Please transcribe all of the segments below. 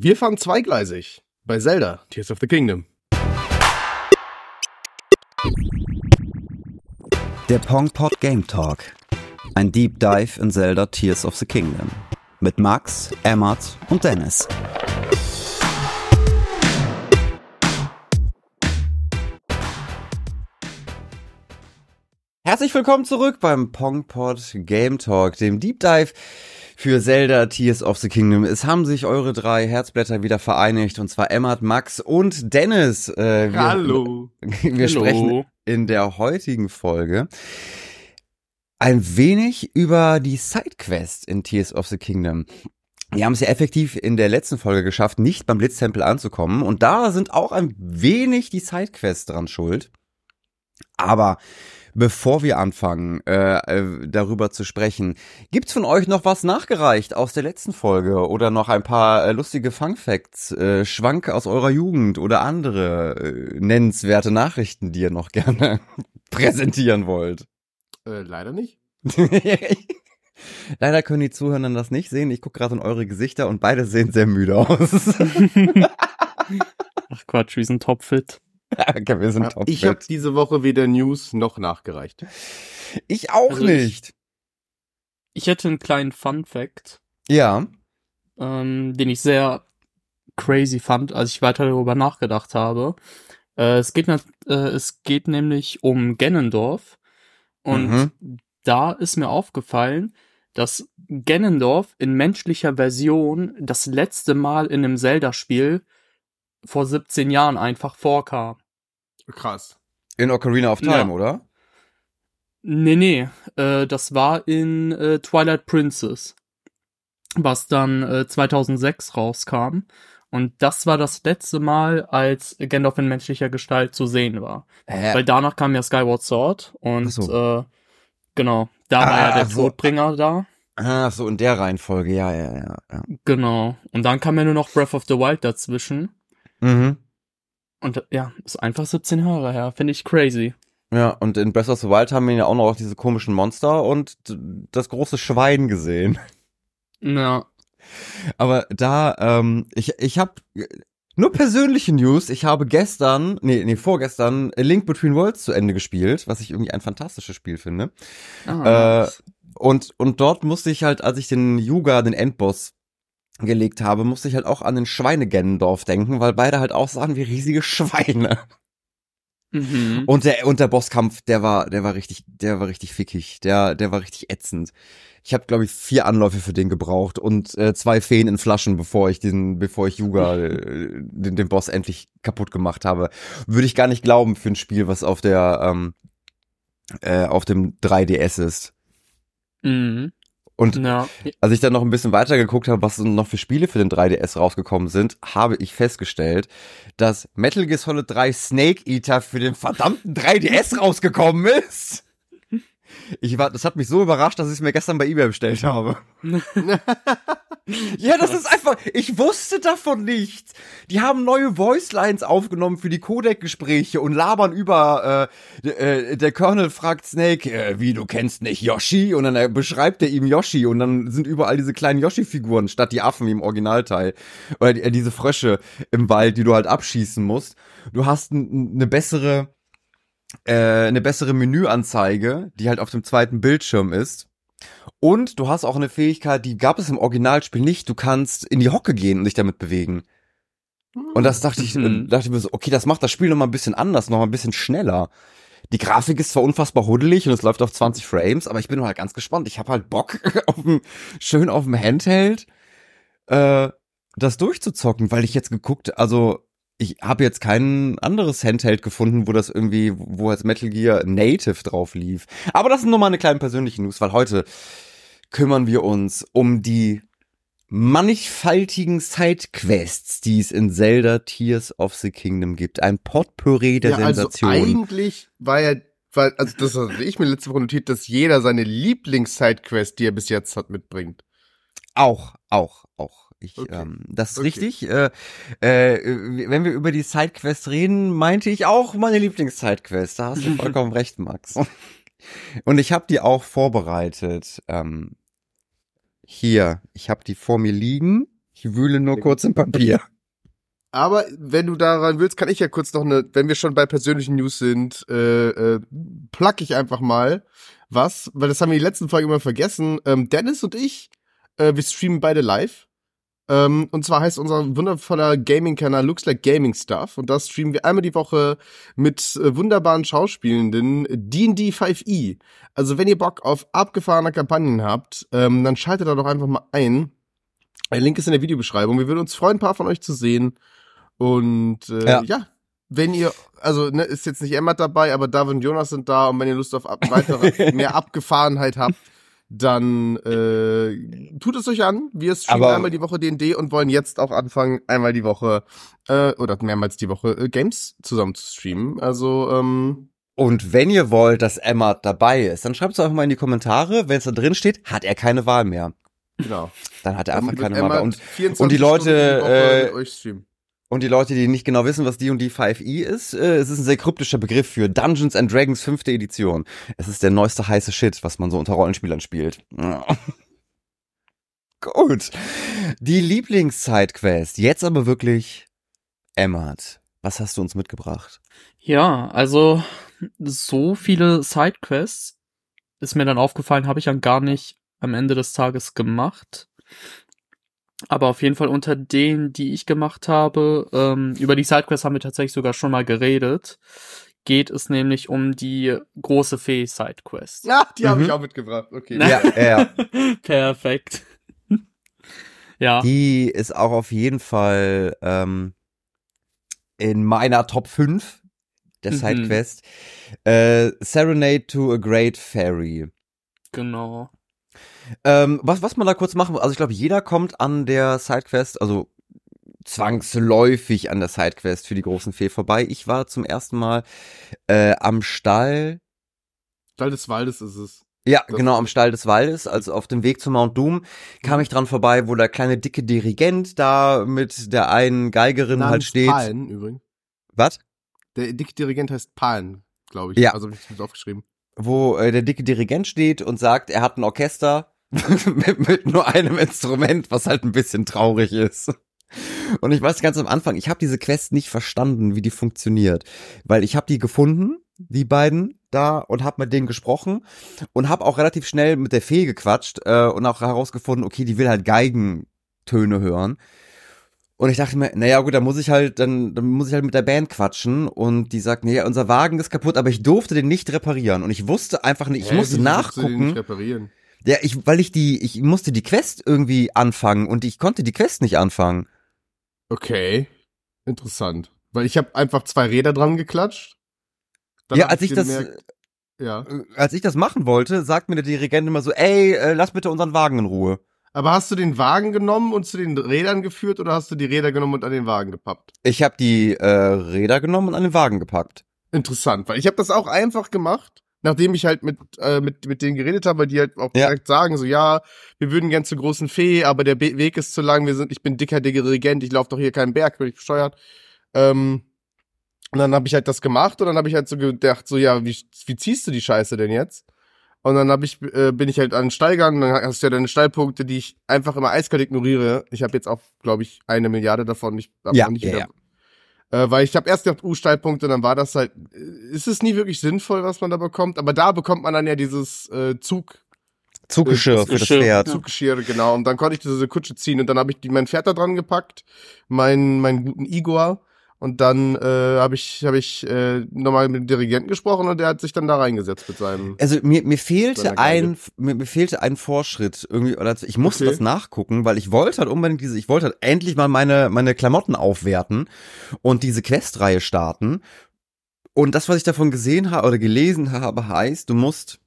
Wir fahren zweigleisig bei Zelda, Tears of the Kingdom. Der Pongpot Game Talk. Ein Deep Dive in Zelda Tears of the Kingdom. Mit Max, Emmert und Dennis. Herzlich willkommen zurück beim Pongpot Game Talk, dem Deep Dive für Zelda Tears of the Kingdom. Es haben sich eure drei Herzblätter wieder vereinigt, und zwar Emmert, Max und Dennis. Äh, wir, Hallo. Wir Hallo. sprechen in der heutigen Folge ein wenig über die Sidequest in Tears of the Kingdom. Wir haben es ja effektiv in der letzten Folge geschafft, nicht beim Blitztempel anzukommen. Und da sind auch ein wenig die Sidequests dran schuld. Aber bevor wir anfangen, äh, äh, darüber zu sprechen, gibt's von euch noch was nachgereicht aus der letzten Folge oder noch ein paar äh, lustige Fun Facts, äh, Schwank aus eurer Jugend oder andere äh, nennenswerte Nachrichten, die ihr noch gerne präsentieren wollt? Äh, leider nicht. Leider können die Zuhörer das nicht sehen. Ich gucke gerade in eure Gesichter und beide sehen sehr müde aus. Ach Quatsch, wir sind topfit. okay, wir sind top Ich habe diese Woche weder News noch nachgereicht. Ich auch also nicht. Ich, ich, hätte einen kleinen Fun Fact. Ja. Ähm, den ich sehr crazy fand, als ich weiter darüber nachgedacht habe. Äh, es, geht, äh, es geht nämlich um Gennendorf. Und mhm. da ist mir aufgefallen, dass Gennendorf in menschlicher Version das letzte Mal in einem Zelda-Spiel vor 17 Jahren einfach vorkam. Krass. In Ocarina of Time, ja. oder? Nee, nee. Äh, das war in äh, Twilight Princess, was dann äh, 2006 rauskam. Und das war das letzte Mal, als Gandalf in menschlicher Gestalt zu sehen war. Äh. Weil danach kam ja Skyward Sword und so. äh, genau, da ah, war ja der so. Todbringer da. Ah, so in der Reihenfolge, ja, ja, ja, ja. Genau. Und dann kam ja nur noch Breath of the Wild dazwischen. Mhm. Und ja, ist einfach 17 Jahre her. Finde ich crazy. Ja, und in Breath of the Wild haben wir ja auch noch diese komischen Monster und das große Schwein gesehen. Ja. Aber da, ähm, ich, ich habe nur persönliche News. Ich habe gestern, nee, nee, vorgestern A Link Between Worlds zu Ende gespielt, was ich irgendwie ein fantastisches Spiel finde. Ah, äh, und, und dort musste ich halt, als ich den Yuga, den Endboss gelegt habe, musste ich halt auch an den Schweinegennendorf denken, weil beide halt auch sahen wie riesige Schweine. Mhm. Und der und der Bosskampf, der war der war richtig, der war richtig fickig, der der war richtig ätzend. Ich habe glaube ich vier Anläufe für den gebraucht und äh, zwei Feen in Flaschen, bevor ich diesen bevor ich Yuga äh, den, den Boss endlich kaputt gemacht habe. Würde ich gar nicht glauben für ein Spiel, was auf der ähm, äh, auf dem 3DS ist. Mhm. Und ja. als ich dann noch ein bisschen weiter geguckt habe, was noch für Spiele für den 3DS rausgekommen sind, habe ich festgestellt, dass Metal Gear Solid 3 Snake Eater für den verdammten 3DS rausgekommen ist. Ich war, das hat mich so überrascht, dass ich es mir gestern bei eBay bestellt habe. ja, das ist einfach, ich wusste davon nichts. Die haben neue Voicelines aufgenommen für die Codec-Gespräche und labern über, äh, äh, der Colonel fragt Snake, äh, wie, du kennst nicht Yoshi? Und dann äh, beschreibt er ihm Yoshi und dann sind überall diese kleinen Yoshi-Figuren statt die Affen wie im Originalteil. Oder die, äh, diese Frösche im Wald, die du halt abschießen musst. Du hast eine bessere, äh, eine bessere Menüanzeige, die halt auf dem zweiten Bildschirm ist. Und du hast auch eine Fähigkeit, die gab es im Originalspiel nicht. Du kannst in die Hocke gehen und dich damit bewegen. Und das dachte ich, mhm. dachte ich mir so, okay, das macht das Spiel noch mal ein bisschen anders, noch mal ein bisschen schneller. Die Grafik ist zwar unfassbar huddelig und es läuft auf 20 Frames, aber ich bin halt ganz gespannt. Ich habe halt Bock, auf dem, schön auf dem Handheld äh, das durchzuzocken, weil ich jetzt geguckt, also ich habe jetzt kein anderes Handheld gefunden, wo das irgendwie, wo als Metal Gear Native drauf lief. Aber das ist nur mal eine kleine persönliche News, weil heute kümmern wir uns um die mannigfaltigen Sidequests, die es in Zelda Tears of the Kingdom gibt. Ein Potpourri der ja, also Sensationen. Also eigentlich war ja, weil, also das hatte ich mir letzte Woche notiert, dass jeder seine Lieblings-Sidequest, die er bis jetzt hat, mitbringt. Auch, auch, auch. Ich, okay. ähm, das ist okay. richtig. Äh, äh, wenn wir über die Sidequest reden, meinte ich auch meine Lieblings-Sidequest. Da hast du vollkommen recht, Max. Und ich habe die auch vorbereitet. Ähm, hier, ich habe die vor mir liegen. Ich wühle nur kurz im Papier. Aber wenn du daran willst, kann ich ja kurz noch eine, wenn wir schon bei persönlichen News sind, äh, äh, plug ich einfach mal was, weil das haben wir die letzten Folge immer vergessen. Ähm, Dennis und ich, äh, wir streamen beide live. Ähm, und zwar heißt unser wundervoller Gaming-Kanal Looks Like Gaming Stuff. Und da streamen wir einmal die Woche mit äh, wunderbaren Schauspielenden D&D 5e. Also wenn ihr Bock auf abgefahrene Kampagnen habt, ähm, dann schaltet da doch einfach mal ein. Der Link ist in der Videobeschreibung. Wir würden uns freuen, ein paar von euch zu sehen. Und äh, ja. ja. wenn ihr, also ne, ist jetzt nicht Emma dabei, aber David und Jonas sind da und wenn ihr Lust auf ab, weitere, mehr Abgefahrenheit habt, dann äh, tut es euch an. Wir streamen Aber- einmal die Woche D&D und wollen jetzt auch anfangen, einmal die Woche äh, oder mehrmals die Woche äh, Games zusammen zu streamen. Also ähm, Und wenn ihr wollt, dass Emma dabei ist, dann schreibt es einfach mal in die Kommentare. Wenn es da drin steht, hat er keine Wahl mehr. genau. Dann hat er einfach keine Wahl mehr. Und, 24 und die Leute, die äh, mit euch streamen. Und die Leute, die nicht genau wissen, was D&D 5e ist, äh, es ist ein sehr kryptischer Begriff für Dungeons and Dragons fünfte Edition. Es ist der neueste heiße Shit, was man so unter Rollenspielern spielt. Gut. Die Lieblings-Sidequest. Jetzt aber wirklich Emmert. Was hast du uns mitgebracht? Ja, also so viele Sidequests ist mir dann aufgefallen, habe ich dann gar nicht am Ende des Tages gemacht. Aber auf jeden Fall unter denen, die ich gemacht habe, ähm, über die Sidequests haben wir tatsächlich sogar schon mal geredet. Geht es nämlich um die große Fee Sidequest. Ja, die habe Mhm. ich auch mitgebracht. Okay. Na- Ja, ja. Perfekt. ja. Die ist auch auf jeden Fall ähm, in meiner Top 5 der Mhm. Sidequest. Äh, Serenade to a Great Fairy. Genau. Ähm, was, was man da kurz machen, also ich glaube, jeder kommt an der Sidequest, also zwangsläufig an der Sidequest für die großen Fee vorbei. Ich war zum ersten Mal äh, am Stall Stall des Waldes ist es. Ja, Das- genau, am Stall des Waldes, also auf dem Weg zu Mount Doom, kam ich dran vorbei, wo der kleine dicke Dirigent da mit der einen Geigerin halt Namens steht. Palen übrigens. Was? Der dicke Dirigent heißt Palen, glaube ich. Ja. Also habe ich das aufgeschrieben. Wo äh, der dicke Dirigent steht und sagt, er hat ein Orchester mit, mit nur einem Instrument, was halt ein bisschen traurig ist. Und ich weiß ganz am Anfang, ich habe diese Quest nicht verstanden, wie die funktioniert, weil ich habe die gefunden, die beiden da und habe mit denen gesprochen und habe auch relativ schnell mit der Fee gequatscht äh, und auch herausgefunden, okay, die will halt Geigentöne hören. Und ich dachte mir, naja gut, dann muss ich halt, dann, dann muss ich halt mit der Band quatschen und die sagt, nee, unser Wagen ist kaputt, aber ich durfte den nicht reparieren und ich wusste einfach nicht, ich Hä, musste du den nachgucken. Ja, ich, weil ich die, ich musste die Quest irgendwie anfangen und ich konnte die Quest nicht anfangen. Okay. Interessant. Weil ich habe einfach zwei Räder dran geklatscht. Dann ja, als ich das, gemerkt- ja. äh, als ich das machen wollte, sagt mir der Dirigent immer so, ey, äh, lass bitte unseren Wagen in Ruhe. Aber hast du den Wagen genommen und zu den Rädern geführt oder hast du die Räder genommen und an den Wagen gepappt? Ich habe die äh, Räder genommen und an den Wagen gepackt. Interessant, weil ich habe das auch einfach gemacht, nachdem ich halt mit äh, mit mit denen geredet habe, weil die halt auch Ja. direkt sagen so ja, wir würden gern zur großen Fee, aber der Be Weg ist zu lang, wir sind ich bin dicker Dirigent, ich laufe doch hier keinen Berg, bin ich bescheuert. Ähm, und dann habe ich halt das gemacht und dann habe ich halt so gedacht so ja, wie wie ziehst du die Scheiße denn jetzt? Und dann hab ich, äh, bin ich halt an den Stall gegangen, dann hast du ja deine Stallpunkte, die ich einfach immer eiskalt ignoriere. Ich habe jetzt auch, glaube ich, eine Milliarde davon. Ich hab Ja, nicht ja, wieder, Äh, weil ich habe erst gedacht, uh, Stallpunkte, dann war das halt, äh, ist es nie wirklich sinnvoll, was man da bekommt, aber da bekommt man dann ja dieses äh, Zug, Zuggeschirr Das für das Pferd. Zuggeschirr, genau. Und dann konnte ich diese Kutsche ziehen und dann habe ich die, mein Pferd da dran gepackt, meinen meinen guten Igor. Und dann äh, habe ich, hab ich äh, nochmal mit dem Dirigenten gesprochen und der hat sich dann da reingesetzt mit seinem. Also mir, mir fehlte ein mir, mir fehlte ein Vorschritt irgendwie oder ich musste Okay. das nachgucken, weil ich wollte halt unbedingt diese ich wollte halt endlich mal meine meine Klamotten aufwerten und diese Questreihe starten. Und das was ich davon gesehen habe oder gelesen habe heißt, du musst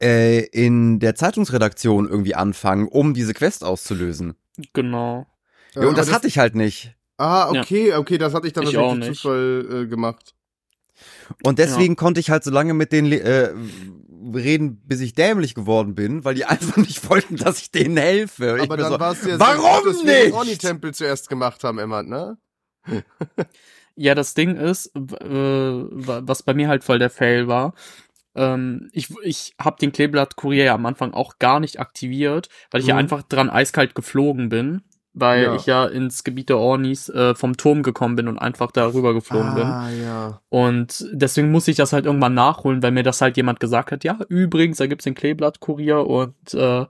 äh, in der Zeitungsredaktion irgendwie anfangen, um diese Quest auszulösen. Genau. Ja, und das, aber hatte ich halt nicht. Ah, okay, okay, das hatte ich dann Ich natürlich durch nicht. Zufall äh, gemacht. Und deswegen konnte ich halt so lange mit denen äh, reden, bis ich dämlich geworden bin, weil die einfach nicht wollten, dass ich denen helfe. Aber dann so, war es ja warum dass wir den nicht? Oni-Tempel zuerst gemacht haben, Emma, ne? Ja, das Ding ist, äh, wa- was bei mir halt voll der Fail war, ähm, ich, ich habe den Kleeblatt-Kurier ja am Anfang auch gar nicht aktiviert, weil ich ja Mhm. einfach dran eiskalt geflogen bin. Weil Ja. ich ja ins Gebiet der Ornis äh, vom Turm gekommen bin und einfach da rüber geflogen bin. Ah, ja. Und deswegen muss ich das halt irgendwann nachholen, weil mir das halt jemand gesagt hat, ja, übrigens, da gibt's den Kleeblattkurier und äh,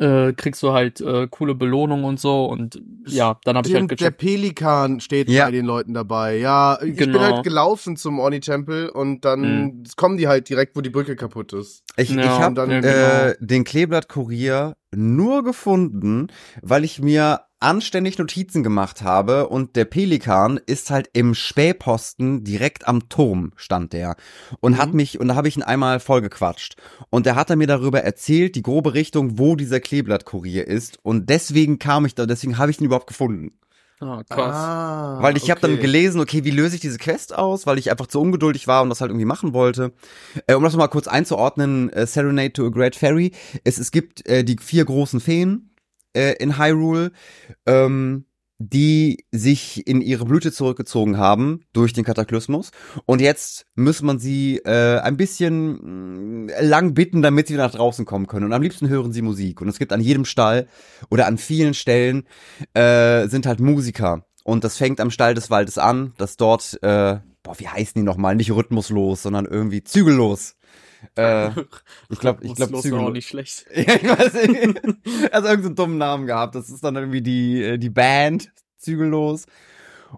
äh, kriegst du halt äh, coole Belohnung und so und ja, dann habe ich halt Stimmt, der gecheckt. Pelikan steht Ja. bei den Leuten dabei. Ja, ich bin Genau. halt gelaufen zum Orni-Tempel und dann Mhm. kommen die halt direkt, wo die Brücke kaputt ist. Ich, Ja, ich habe ja, äh, den Kleeblatt-Kurier nur gefunden, weil ich mir anständig Notizen gemacht habe und der Pelikan ist halt im Spähposten direkt am Turm stand der und Mhm. hat mich und da habe ich ihn einmal vollgequatscht und da hat er mir darüber erzählt, die grobe Richtung, wo dieser Kleeblatt-Kurier ist und deswegen kam ich da, deswegen habe ich ihn überhaupt gefunden. Ah, krass. Ah, Weil ich habe dann okay. gelesen, okay, wie löse ich diese Quest aus, weil ich einfach zu ungeduldig war und das halt irgendwie machen wollte. Äh, um das mal kurz einzuordnen, äh, Serenade to a Great Fairy. Es, es gibt äh, die vier großen Feen äh, in Hyrule, ähm, die sich in ihre Blüte zurückgezogen haben durch den Kataklysmus. Und jetzt muss man sie äh, ein bisschen mh, lang bitten, damit sie nach draußen kommen können. Und am liebsten hören sie Musik. Und es gibt an jedem Stall oder an vielen Stellen äh, sind halt Musiker. Und das fängt am Stall des Waldes an, dass dort, äh, boah, wie heißen die nochmal? Nicht rhythmuslos, sondern irgendwie zügellos. Äh, ich glaube, ich glaube war auch nicht schlecht. Ja, ich weiß nicht. Also irgendeinen dummen Namen gehabt. Das ist dann irgendwie die, äh, die Band zügellos.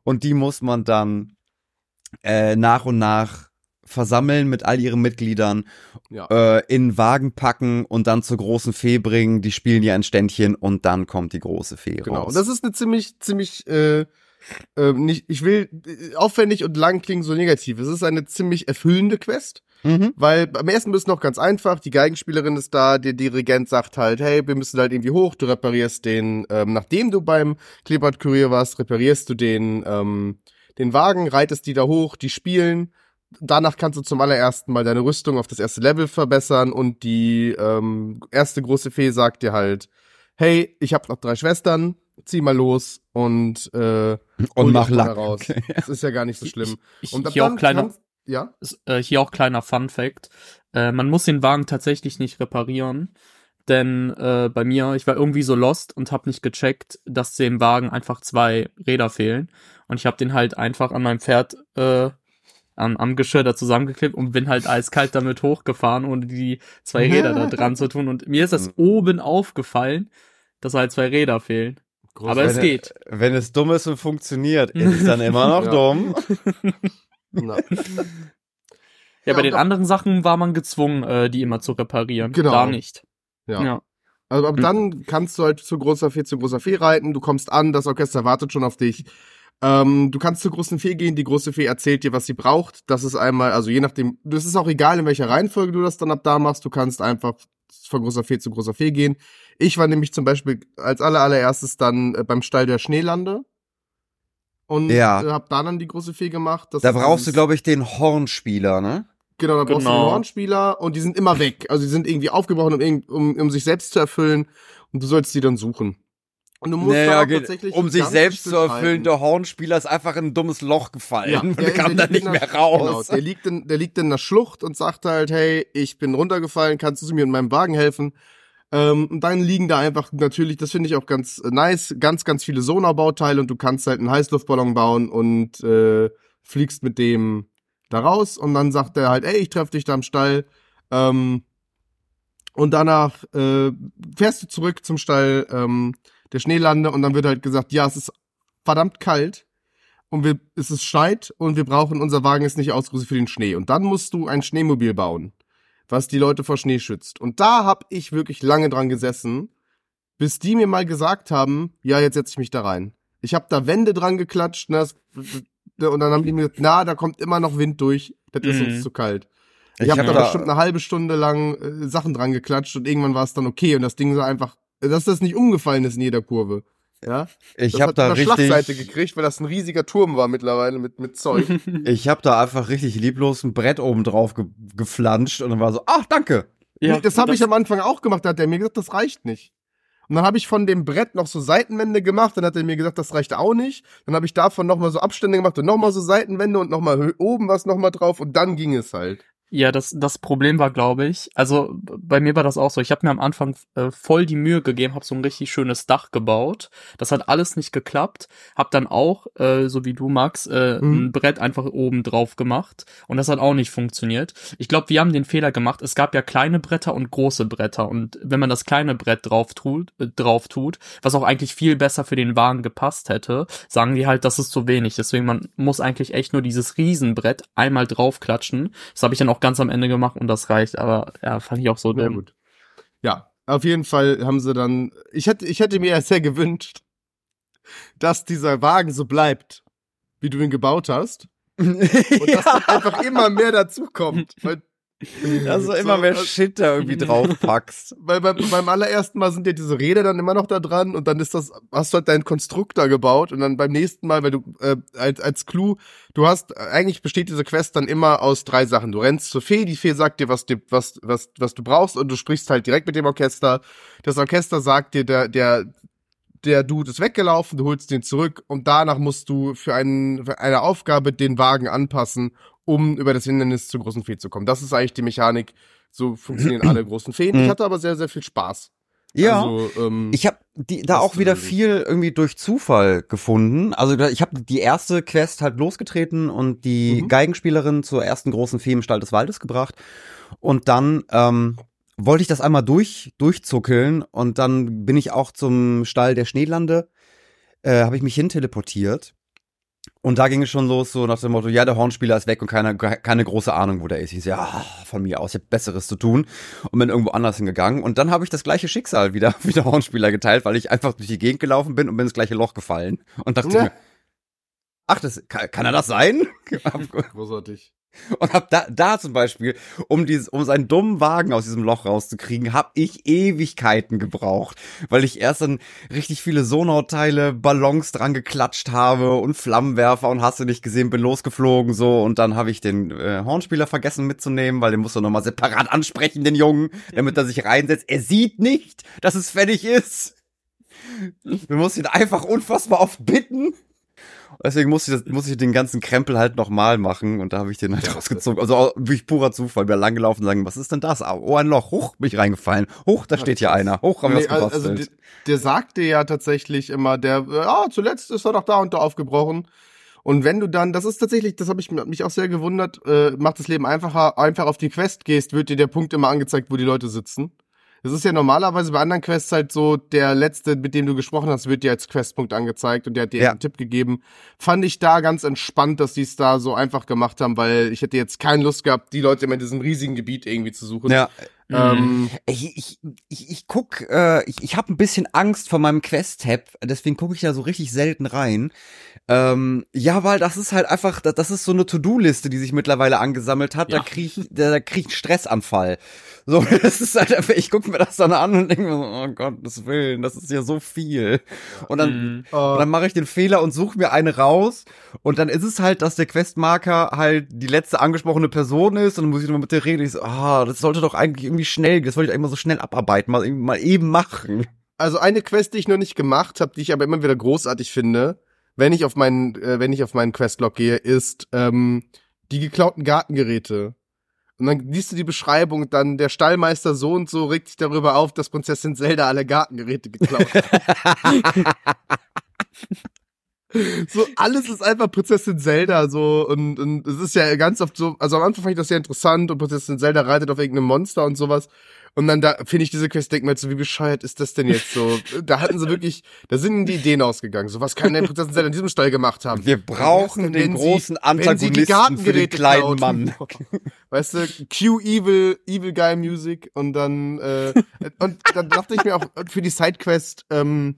Und die muss man dann äh, nach und nach versammeln mit all ihren Mitgliedern, Ja. äh, in Wagen packen und dann zur großen Fee bringen. Die spielen ihr ein Ständchen und dann kommt die große Fee Genau. raus. Und das ist eine ziemlich, ziemlich, äh, äh, nicht, ich will äh, aufwendig und lang klingen so negativ. Es ist eine ziemlich erfüllende Quest. mhm. Weil beim ersten ist noch ganz einfach, die Geigenspielerin ist da, der Dirigent sagt halt, hey, wir müssen halt irgendwie hoch, du reparierst den, ähm, nachdem du beim Kleeblatt-Kurier warst, reparierst du den, ähm, den Wagen, reitest die da hoch, die spielen. Danach kannst du zum allerersten Mal deine Rüstung auf das erste Level verbessern und die ähm, erste große Fee sagt dir halt, hey, ich habe noch drei Schwestern, zieh mal los und äh, Und mach mal Lack. raus. Okay. Das ist ja gar nicht so schlimm. Ich, Und ab hier auch kleiner, kannst- ja, äh, hier auch kleiner Fun Fact. Äh, man muss den Wagen tatsächlich nicht reparieren. Denn äh, bei mir, ich war irgendwie so lost und habe nicht gecheckt, dass dem Wagen einfach zwei Räder fehlen. Und ich habe den halt einfach an meinem Pferd äh, am, am Geschirr da zusammengeklebt und bin halt eiskalt damit hochgefahren, ohne die zwei Räder da dran zu tun. Und mir ist das oben aufgefallen, dass halt zwei Räder fehlen. Aber es geht. Wenn es dumm ist und funktioniert, ist es dann immer noch Ja. dumm. na. Ja, bei den doch- anderen Sachen war man gezwungen, äh, die immer zu reparieren. Genau. Da nicht. Ja. ja. Also ab Mhm. dann kannst du halt zu großer Fee zu großer Fee reiten, du kommst an, das Orchester wartet schon auf dich. Ähm, du kannst zur großen Fee gehen, die große Fee erzählt dir, was sie braucht. Das ist einmal, also je nachdem, das ist auch egal, in welcher Reihenfolge du das dann ab da machst, du kannst einfach von großer Fee zu großer Fee gehen. Ich war nämlich zum Beispiel als aller allererstes dann äh, beim Stall der Schneelande und Ja. äh, hab da dann die große Fee gemacht. Das Da brauchst du, glaube ich, den Hornspieler, ne? Genau, da brauchst du Genau. einen Hornspieler und die sind immer weg. Also die sind irgendwie aufgebrochen, um, um, um sich selbst zu erfüllen und du sollst die dann suchen. Und du musst Naja, da tatsächlich um sich selbst zu erfüllen, der Hornspieler ist einfach in ein dummes Loch gefallen. der- der kam da nicht in mehr der- raus. Genau, der liegt in, der liegt in der Schlucht und sagt halt, hey, ich bin runtergefallen, kannst du mir in meinem Wagen helfen? Ähm, und dann liegen da einfach natürlich, das finde ich auch ganz äh, nice, ganz, ganz viele Sonar-Bauteile und du kannst halt einen Heißluftballon bauen und äh, fliegst mit dem da raus und dann sagt er halt, ey, ich treffe dich da im Stall. Ähm, und danach äh, fährst du zurück zum Stall ähm, der Schneelande und dann wird halt gesagt, ja, es ist verdammt kalt und wir, es ist schneit und wir brauchen, unser Wagen ist nicht ausgerüstet für den Schnee. Und dann musst du ein Schneemobil bauen, was die Leute vor Schnee schützt. Und da hab ich wirklich lange dran gesessen, bis die mir mal gesagt haben, ja, jetzt setze ich mich da rein. Ich habe da Wände dran geklatscht, ne, und dann haben die mir gesagt, na, da kommt immer noch Wind durch, das ist Mhm. uns zu kalt. Ich, Ich hab hab da da- bestimmt eine halbe Stunde lang äh, Sachen dran geklatscht und irgendwann war es dann okay und das Ding sah einfach, dass das nicht umgefallen ist in jeder Kurve. Ja, Ich habe da eine Schlagseite richtig, gekriegt, weil das ein riesiger Turm war mittlerweile mit, mit Zeug. ich habe da einfach richtig lieblos ein Brett oben drauf ge geflanscht und dann war so, ach, danke. Nee, das habe ich am Anfang auch gemacht, da hat er mir gesagt, das reicht nicht. Und dann habe ich von dem Brett noch so Seitenwände gemacht, dann hat er mir gesagt, das reicht auch nicht. Dann habe ich davon nochmal so Abstände gemacht und nochmal so Seitenwände und nochmal oben was nochmal drauf und dann ging es halt. Ja, das, das Problem war, glaube ich, also bei mir war das auch so. Ich habe mir am Anfang äh, voll die Mühe gegeben, habe so ein richtig schönes Dach gebaut. Das hat alles nicht geklappt. Hab dann auch, äh, so wie du, Max, äh, Mhm. ein Brett einfach oben drauf gemacht. Und das hat auch nicht funktioniert. Ich glaube, wir haben den Fehler gemacht. Es gab ja kleine Bretter und große Bretter. Und wenn man das kleine Brett drauf tut, äh, drauf tut, was auch eigentlich viel besser für den Wagen gepasst hätte, sagen die halt, das ist zu wenig. Deswegen man muss eigentlich echt nur dieses Riesenbrett einmal draufklatschen. Das habe ich dann auch ganz am Ende gemacht und das reicht. Aber ja, fand ich auch so Sehr dumm. gut. Ja, auf jeden Fall haben sie dann. Ich hätte, ich hätte mir ja sehr gewünscht, dass dieser Wagen so bleibt, wie du ihn gebaut hast. Und dass einfach immer mehr dazukommt. Weil, Also So, immer mehr also- Shit da irgendwie draufpackst. weil beim, beim allerersten Mal sind ja diese Räder dann immer noch da dran und dann ist das, hast du halt deinen Konstruktor gebaut und dann beim nächsten Mal, weil du äh, als, als Clou, du hast, eigentlich besteht diese Quest dann immer aus drei Sachen. Du rennst zur Fee, die Fee sagt dir, was, dir- was, was, was du brauchst und du sprichst halt direkt mit dem Orchester. Das Orchester sagt dir, der, der, der Dude ist weggelaufen, du holst den zurück und danach musst du für, einen, für eine Aufgabe den Wagen anpassen, um über das Hindernis zur großen Fee zu kommen. Das ist eigentlich die Mechanik. So funktionieren alle großen Feen. Ich hatte aber sehr, sehr viel Spaß. Ja. Also, ähm, Ich habe da auch wieder viel irgendwie durch Zufall gefunden. Also ich habe die erste Quest halt losgetreten und die Mhm. Geigenspielerin zur ersten großen Fee im Stall des Waldes gebracht. Und dann ähm, wollte ich das einmal durch durchzuckeln und dann bin ich auch zum Stall der Schneelande, äh, habe ich mich hin teleportiert. Und da ging es schon los, so nach dem Motto, ja, der Hornspieler ist weg und keine, keine große Ahnung, wo der ist. Ich so, ja, von mir aus, ich hab Besseres zu tun und bin irgendwo anders hingegangen. Und dann habe ich das gleiche Schicksal wieder wie der Hornspieler geteilt, weil ich einfach durch die Gegend gelaufen bin und bin ins gleiche Loch gefallen. Und dachte Ja. mir, ach, das, kann, kann er das sein? großartig. Und hab da, da zum Beispiel, um dieses, um seinen dummen Wagen aus diesem Loch rauszukriegen, hab ich Ewigkeiten gebraucht, weil ich erst dann richtig viele Sonarteile, Ballons dran geklatscht habe und Flammenwerfer und hast du nicht gesehen, bin losgeflogen so und dann habe ich den äh, Hornspieler vergessen mitzunehmen, weil den musst du nochmal separat ansprechen, den Jungen, damit er sich reinsetzt. Er sieht nicht, dass es fertig ist. Du musst ihn einfach unfassbar oft bitten. Deswegen musste ich, das, musste ich den ganzen Krempel halt nochmal machen und da habe ich den halt rausgezogen. Also wirklich purer Zufall. Bin da langgelaufen und sagen, was ist denn das? Oh, ein Loch. Hoch, bin ich reingefallen. Hoch, da steht hier einer. Hoch, haben wir Nee, was also gebastelt. der, der sagte ja tatsächlich immer, der, ah, zuletzt ist er doch da und da aufgebrochen. Und wenn du dann, das ist tatsächlich, das habe ich mich auch sehr gewundert, äh, macht das Leben einfacher, einfach auf die Quest gehst, wird dir der Punkt immer angezeigt, wo die Leute sitzen. Das ist ja normalerweise bei anderen Quests halt so, der letzte, mit dem du gesprochen hast, wird dir als Questpunkt angezeigt und der hat dir Ja. einen Tipp gegeben. Fand ich da ganz entspannt, dass die es da so einfach gemacht haben, weil ich hätte jetzt keine Lust gehabt, die Leute immer in diesem riesigen Gebiet irgendwie zu suchen. ja, Ähm, ich, ich, ich, ich guck, äh, ich, ich habe ein bisschen Angst vor meinem Quest-Tab, deswegen gucke ich da so richtig selten rein. Ähm, ja, weil das ist halt einfach, das, das ist so eine To-Do-Liste, die sich mittlerweile angesammelt hat. Da Ja. krieg ich, da, da krieg ich einen Stressanfall. So, das ist halt einfach, ich gucke mir das dann an und denke mir so, oh Gottes Willen, das ist ja so viel. Und dann, Mhm. äh, Und dann mache ich den Fehler und suche mir eine raus. Und dann ist es halt, dass der Questmarker halt die letzte angesprochene Person ist. Und dann muss ich nochmal mit der reden. Ich so, ah, das sollte doch eigentlich irgendwie schnell, das wollte ich immer so schnell abarbeiten, mal, eben- mal eben machen. Also eine Quest, die ich noch nicht gemacht habe, die ich aber immer wieder großartig finde, wenn ich auf meinen, äh, wenn ich auf meinen Questlog gehe, ist ähm, die geklauten Gartengeräte. Und dann liest du die Beschreibung, dann der Stallmeister so und so regt sich darüber auf, dass Prinzessin Zelda alle Gartengeräte geklaut hat. so, alles ist einfach Prinzessin Zelda, so, und, und es ist ja ganz oft so, also am Anfang fand ich das sehr interessant und Prinzessin Zelda reitet auf irgendeinem Monster und sowas. Und dann da finde ich diese Quest, denk mal so, wie bescheuert ist das denn jetzt so? Da hatten sie wirklich, da sind die Ideen ausgegangen. So, was kann denn Prinzessin Zelda in diesem Stall gemacht haben? Wir brauchen Wenn den großen sie die Antagonisten für den kleinen klaut. Mann. Weißt du, Q Evil, Evil Guy Music und dann, äh, und dann dachte ich mir auch, für die Sidequest, ähm,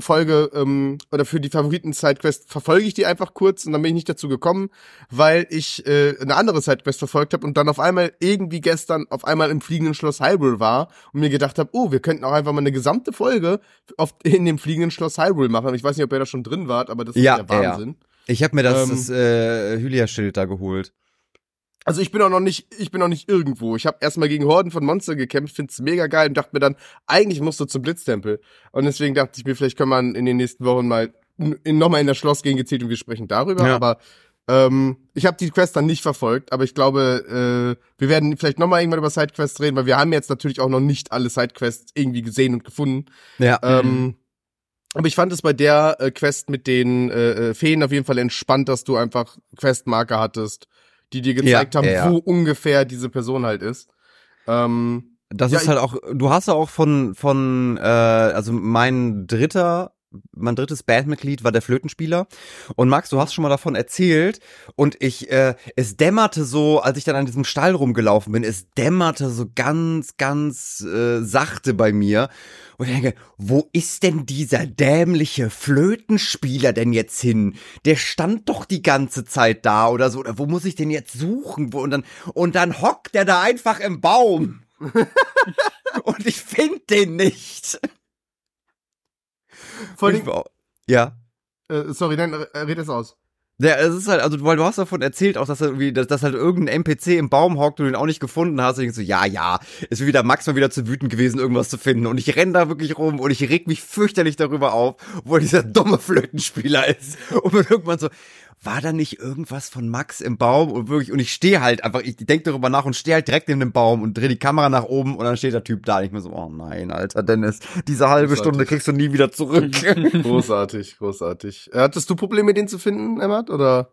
Folge ähm, oder für die Favoriten Sidequest verfolge ich die einfach kurz und dann bin ich nicht dazu gekommen, weil ich äh, eine andere Sidequest verfolgt habe und dann auf einmal irgendwie gestern auf einmal im fliegenden Schloss Hyrule war und mir gedacht habe, oh, wir könnten auch einfach mal eine gesamte Folge auf, in dem fliegenden Schloss Hyrule machen. Ich weiß nicht, ob ihr da schon drin wart, aber das Ja, ist ja ja. Wahnsinn. Ich habe mir das, Ähm, das äh, Hylia-Schild da geholt. Also ich bin auch noch nicht, ich bin noch nicht irgendwo. Ich habe erstmal gegen Horden von Monster gekämpft, find's mega geil und dachte mir dann, eigentlich musst du zum Blitztempel. Und deswegen dachte ich mir, vielleicht können wir in den nächsten Wochen mal nochmal in das Schloss gehen gezielt und wir sprechen darüber. Ja. Aber Ähm, ich habe die Quest dann nicht verfolgt, aber ich glaube, äh, wir werden vielleicht nochmal irgendwann über Sidequests reden, weil wir haben jetzt natürlich auch noch nicht alle Sidequests irgendwie gesehen und gefunden. Ja. Ähm, aber ich fand es bei der äh, Quest mit den äh, äh, Feen auf jeden Fall entspannt, dass du einfach Questmarker hattest, die dir gezeigt Ja, haben, ja, wo ungefähr diese Person halt ist. Ähm, Das Ja, ist halt auch, du hast ja auch von, von, äh, also mein dritter, mein drittes Bandmitglied war der Flötenspieler. Und Max, du hast schon mal davon erzählt. Und ich, äh, es dämmerte so, als ich dann an diesem Stall rumgelaufen bin, es dämmerte so ganz, ganz äh, sachte bei mir. Und ich denke, wo ist denn dieser dämliche Flötenspieler denn jetzt hin? Der stand doch die ganze Zeit da oder so. Oder wo muss ich den jetzt suchen? Und dann, und dann hockt der da einfach im Baum. Und ich finde den nicht. Vor allem, ja. äh, sorry, nein, äh, red es aus. Der, es ist halt, also, weil du hast davon erzählt auch, dass er irgendwie, dass, dass halt irgendein NPC im Baum hockt und du ihn auch nicht gefunden hast. Und ich so, ja, ja, ist wieder Max mal wieder zu wütend gewesen, irgendwas zu finden. Und ich renn da wirklich rum und ich reg mich fürchterlich darüber auf, wo dieser dumme Flötenspieler ist. Und dann irgendwann so, war da nicht irgendwas von Max im Baum? Und wirklich, und ich stehe halt einfach, ich denke darüber nach und stehe halt direkt in dem Baum und drehe die Kamera nach oben und dann steht der Typ da. Und ich mir so, oh nein, Alter, Dennis, diese halbe Großartig. Stunde kriegst du nie wieder zurück. Großartig, großartig. Äh, Hattest du Probleme, den zu finden, Emmat, oder?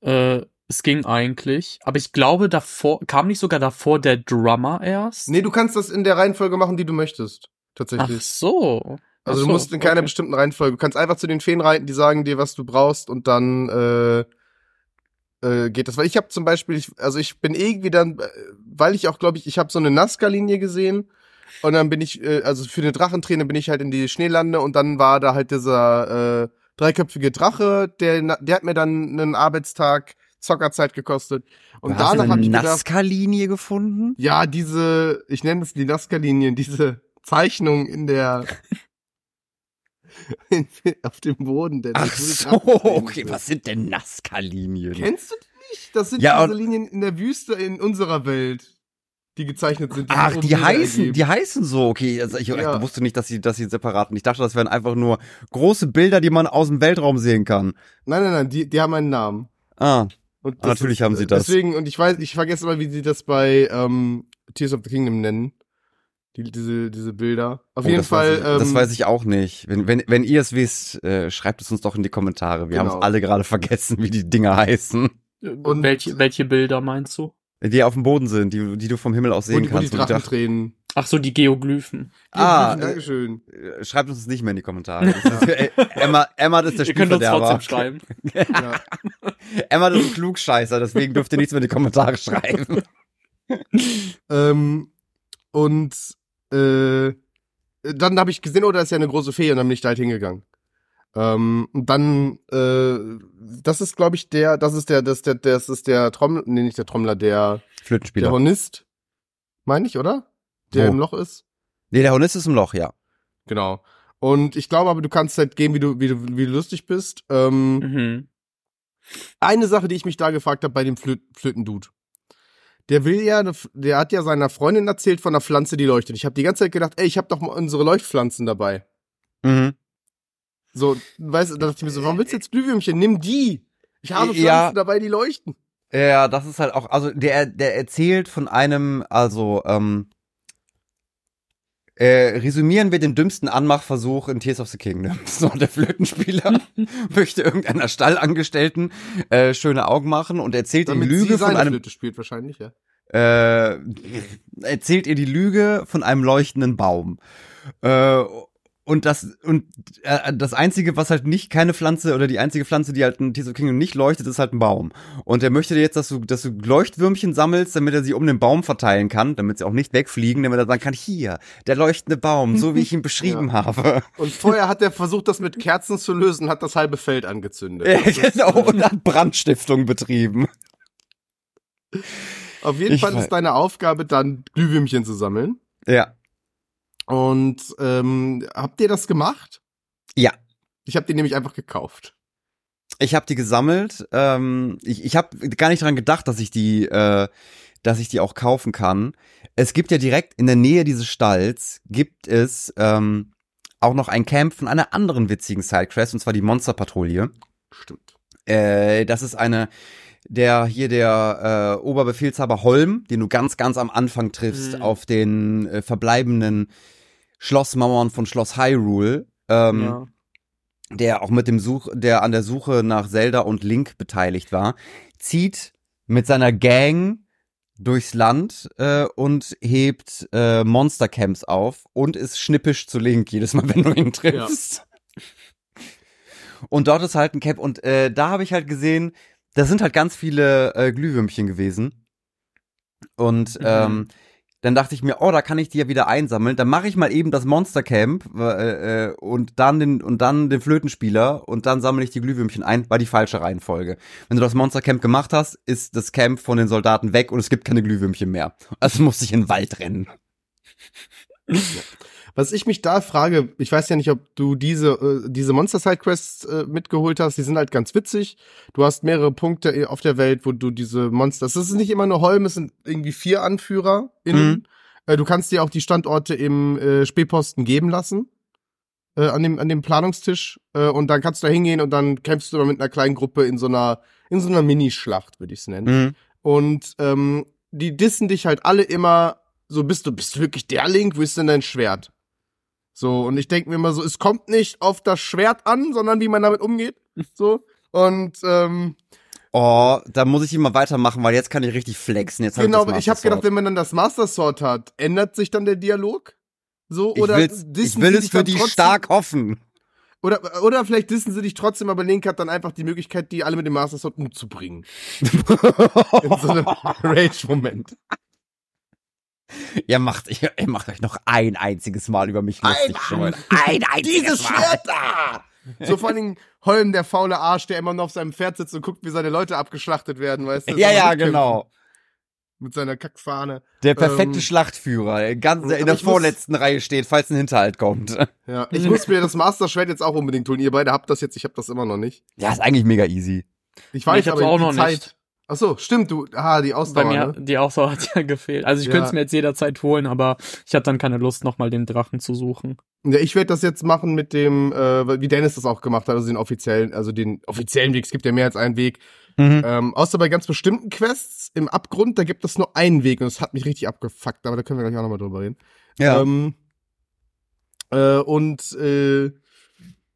Äh, es ging eigentlich. Aber ich glaube, davor, kam nicht sogar davor der Drummer erst? Nee, du kannst das in der Reihenfolge machen, die du möchtest. Ach Tatsächlich. so. Also Ach du so, musst in keiner okay. bestimmten Reihenfolge. Du kannst einfach zu den Feen reiten, die sagen dir, was du brauchst und dann äh, äh, geht das. Weil ich habe zum Beispiel, ich, also ich bin irgendwie dann, äh, weil ich auch, glaube ich, ich habe so eine Nazca-Linie gesehen und dann bin ich, äh, also für eine Drachenträne bin ich halt in die Schneelande und dann war da halt dieser äh, dreiköpfige Drache, der, der hat mir dann einen Arbeitstag Zockerzeit gekostet. Und Du hast danach habe eine ich Nazca-Linie gefunden? ja, diese, ich nenne es die Nazca-Linien, diese Zeichnung in der auf dem Boden. Der Ach die so, okay, was sind denn Nazca-Linien? Kennst du die nicht? Das sind Ja, diese Linien in der Wüste in unserer Welt, die gezeichnet sind. sich Ach, die heißen, ergeben. die heißen so, okay. Also ich, Ja. ich wusste nicht, dass sie, dass sie separaten. Ich dachte, das wären einfach nur große Bilder, die man aus dem Weltraum sehen kann. Nein, nein, nein, die, die haben einen Namen. Ah, Und natürlich haben sie das. Deswegen, und ich weiß, ich vergesse immer, wie sie das bei ähm, Tears of the Kingdom nennen. Die, diese, diese Bilder. Auf oh, jeden das Fall. Weiß ich, das ähm, weiß ich auch nicht. Wenn, wenn, wenn ihr es wisst, äh, schreibt es uns doch in die Kommentare. Wir haben Genau. es alle gerade vergessen, wie die Dinger heißen. Und- welche, welche Bilder meinst du? Die auf dem Boden sind, die, die du vom Himmel aus sehen wo die kannst. wo die Drachen Dach- tränen. Ach so, die Geoglyphen. Ah, Dankeschön, Dankeschön. Äh, Schreibt uns das nicht mehr in die Kommentare. Das ist, äh, Emma, Emma ist der Ihr könnt uns trotzdem schreiben. Ja. Emma ist ein Klugscheißer, deswegen dürft ihr nichts mehr in die Kommentare schreiben. Ähm, und äh, dann habe ich gesehen, oh, da ist ja eine große Fee und dann bin ich da halt hingegangen. Ähm, und dann, äh, das ist, glaube ich, der, das ist der, das, der, das ist der Trommler, nee, nicht der Trommler, der, der Flötenspieler. Hornist, meine ich, oder? Der Wo? im Loch ist. Nee, der Hornist ist im Loch, ja. Genau. Und ich glaube aber, du kannst halt gehen, wie du, wie du, wie du lustig bist. Ähm, Mhm. eine Sache, die ich mich da gefragt habe bei dem Flö Flötendude. Der will ja, der hat ja seiner Freundin erzählt von einer Pflanze, die leuchtet. Ich habe die ganze Zeit gedacht, ey, ich habe doch mal unsere Leuchtpflanzen dabei. Mhm. So, weißt du, da dachte ich mir so, warum willst du jetzt Glühwürmchen? Nimm die. Ich habe Pflanzen Ja. dabei, die leuchten. Ja, das ist halt auch, also der, der erzählt von einem, also, ähm, äh, resümieren wir den dümmsten Anmachversuch in Tears of the Kingdom. So, der Flötenspieler möchte irgendeiner Stallangestellten äh, schöne Augen machen und erzählt ihr die Damit sie Lüge von einem Flöte spielt wahrscheinlich, ja. äh, erzählt ihr die Lüge von einem leuchtenden Baum. Äh, und das und äh, das einzige, was halt nicht keine Pflanze oder die einzige Pflanze, die halt in Tears of Kingdom nicht leuchtet, ist halt ein Baum. Und er möchte jetzt, dass du, dass du Leuchtwürmchen sammelst, damit er sie um den Baum verteilen kann, damit sie auch nicht wegfliegen, damit er sagen kann, hier, der leuchtende Baum, so wie ich ihn beschrieben habe. Und vorher hat er versucht, das mit Kerzen zu lösen, hat das halbe Feld angezündet. Ja, genau, und hat Brandstiftung betrieben. Auf jeden Ich Fall ist deine Aufgabe, dann Glühwürmchen zu sammeln. Ja. Und ähm, habt ihr das gemacht? Ja. Ich habe die nämlich einfach gekauft. Ich habe die gesammelt. Ähm, ich ich habe gar nicht dran gedacht, dass ich die, äh, dass ich die auch kaufen kann. Es gibt ja direkt in der Nähe dieses Stalls gibt es ähm, auch noch ein Camp von einer anderen witzigen Sidequest und zwar die Monsterpatrouille. Stimmt. Äh, das ist eine, der hier der äh, Oberbefehlshaber Holm, den du ganz, ganz am Anfang triffst, Mhm. auf den äh, verbleibenden Schlossmauern von Schloss Hyrule. Ähm, ja. der auch mit dem Such, der an der Suche nach Zelda und Link beteiligt war, zieht mit seiner Gang durchs Land äh, und hebt äh, Monstercamps auf und ist schnippisch zu Link jedes Mal, wenn du ihn triffst. Und dort ist halt ein Camp und äh, da habe ich halt gesehen, da sind halt ganz viele äh, Glühwürmchen gewesen. Und Mhm. ähm, dann dachte ich mir, oh, da kann ich die ja wieder einsammeln. Dann mache ich mal eben das Monstercamp äh, äh, und dann den und dann den Flötenspieler und dann sammle ich die Glühwürmchen ein. War die falsche Reihenfolge. Wenn du das Monstercamp gemacht hast, ist das Camp von den Soldaten weg und es gibt keine Glühwürmchen mehr. Also musste ich in den Wald rennen. Was ich mich da frage, ich weiß ja nicht, ob du diese, äh, diese Monster Side Quests äh, mitgeholt hast, die sind halt ganz witzig. Du hast mehrere Punkte äh, auf der Welt, wo du diese Monster, es ist nicht immer nur Holm, es sind irgendwie vier Anführer. Mhm. Äh, du kannst dir auch die Standorte im äh, Spähposten geben lassen. Äh, an dem, an dem Planungstisch. Äh, und dann kannst du da hingehen und dann kämpfst du mit einer kleinen Gruppe in so einer, in so einer Minischlacht, würde ich es nennen. Mhm. Und ähm, die dissen dich halt alle immer so, bist du, bist du wirklich der Link? Wo ist denn dein Schwert? So, und ich denke mir immer so, es kommt nicht auf das Schwert an, sondern wie man damit umgeht. So. Und ähm, Oh, da muss ich immer weitermachen, weil jetzt kann ich richtig flexen. Jetzt hab genau, ich, das ich habe gedacht, wenn man dann das Master Sword hat, ändert sich dann der Dialog? So, ich, oder ich will es für die trotzdem- stark hoffen. Oder, oder vielleicht dissen sie dich trotzdem, aber Link hat dann einfach die Möglichkeit, die alle mit dem Master Sword umzubringen. In so einem Rage-Moment. Ihr macht, ihr, ihr macht euch noch ein einziges Mal über mich lustig. schon. Ein einziges Dieses Mal. Schwert da! So vor allen Dingen Holm, der faule Arsch, der immer noch auf seinem Pferd sitzt und guckt, wie seine Leute abgeschlachtet werden, weißt du? Ja, ja, genau. Mit seiner Kackfahne. Der perfekte Ähm, Schlachtführer, der ganz aber in der ich muss- vorletzten Reihe steht, falls ein Hinterhalt kommt. Ja, ich muss mir das Master Schwert jetzt auch unbedingt holen. Ihr beide habt das jetzt, ich hab das immer noch nicht. Ja, ist eigentlich mega easy. Ich weiß ich hab's aber auch noch Zeit. nicht. Ach so, stimmt, du, ah, die Bei Ausdauer, mir, ne? die Ausdauer hat ja gefehlt. Also ich Ja. könnte es mir jetzt jederzeit holen, aber ich hatte dann keine Lust, nochmal den Drachen zu suchen. Ja, ich werde das jetzt machen mit dem, äh, wie Dennis das auch gemacht hat, also den offiziellen, also den offiziellen Weg. Es gibt ja mehr als einen Weg. Mhm. Ähm, außer bei ganz bestimmten Quests im Abgrund, da gibt es nur einen Weg und das hat mich richtig abgefuckt, aber da können wir gleich auch nochmal drüber reden. Ja. Ähm, äh, und äh,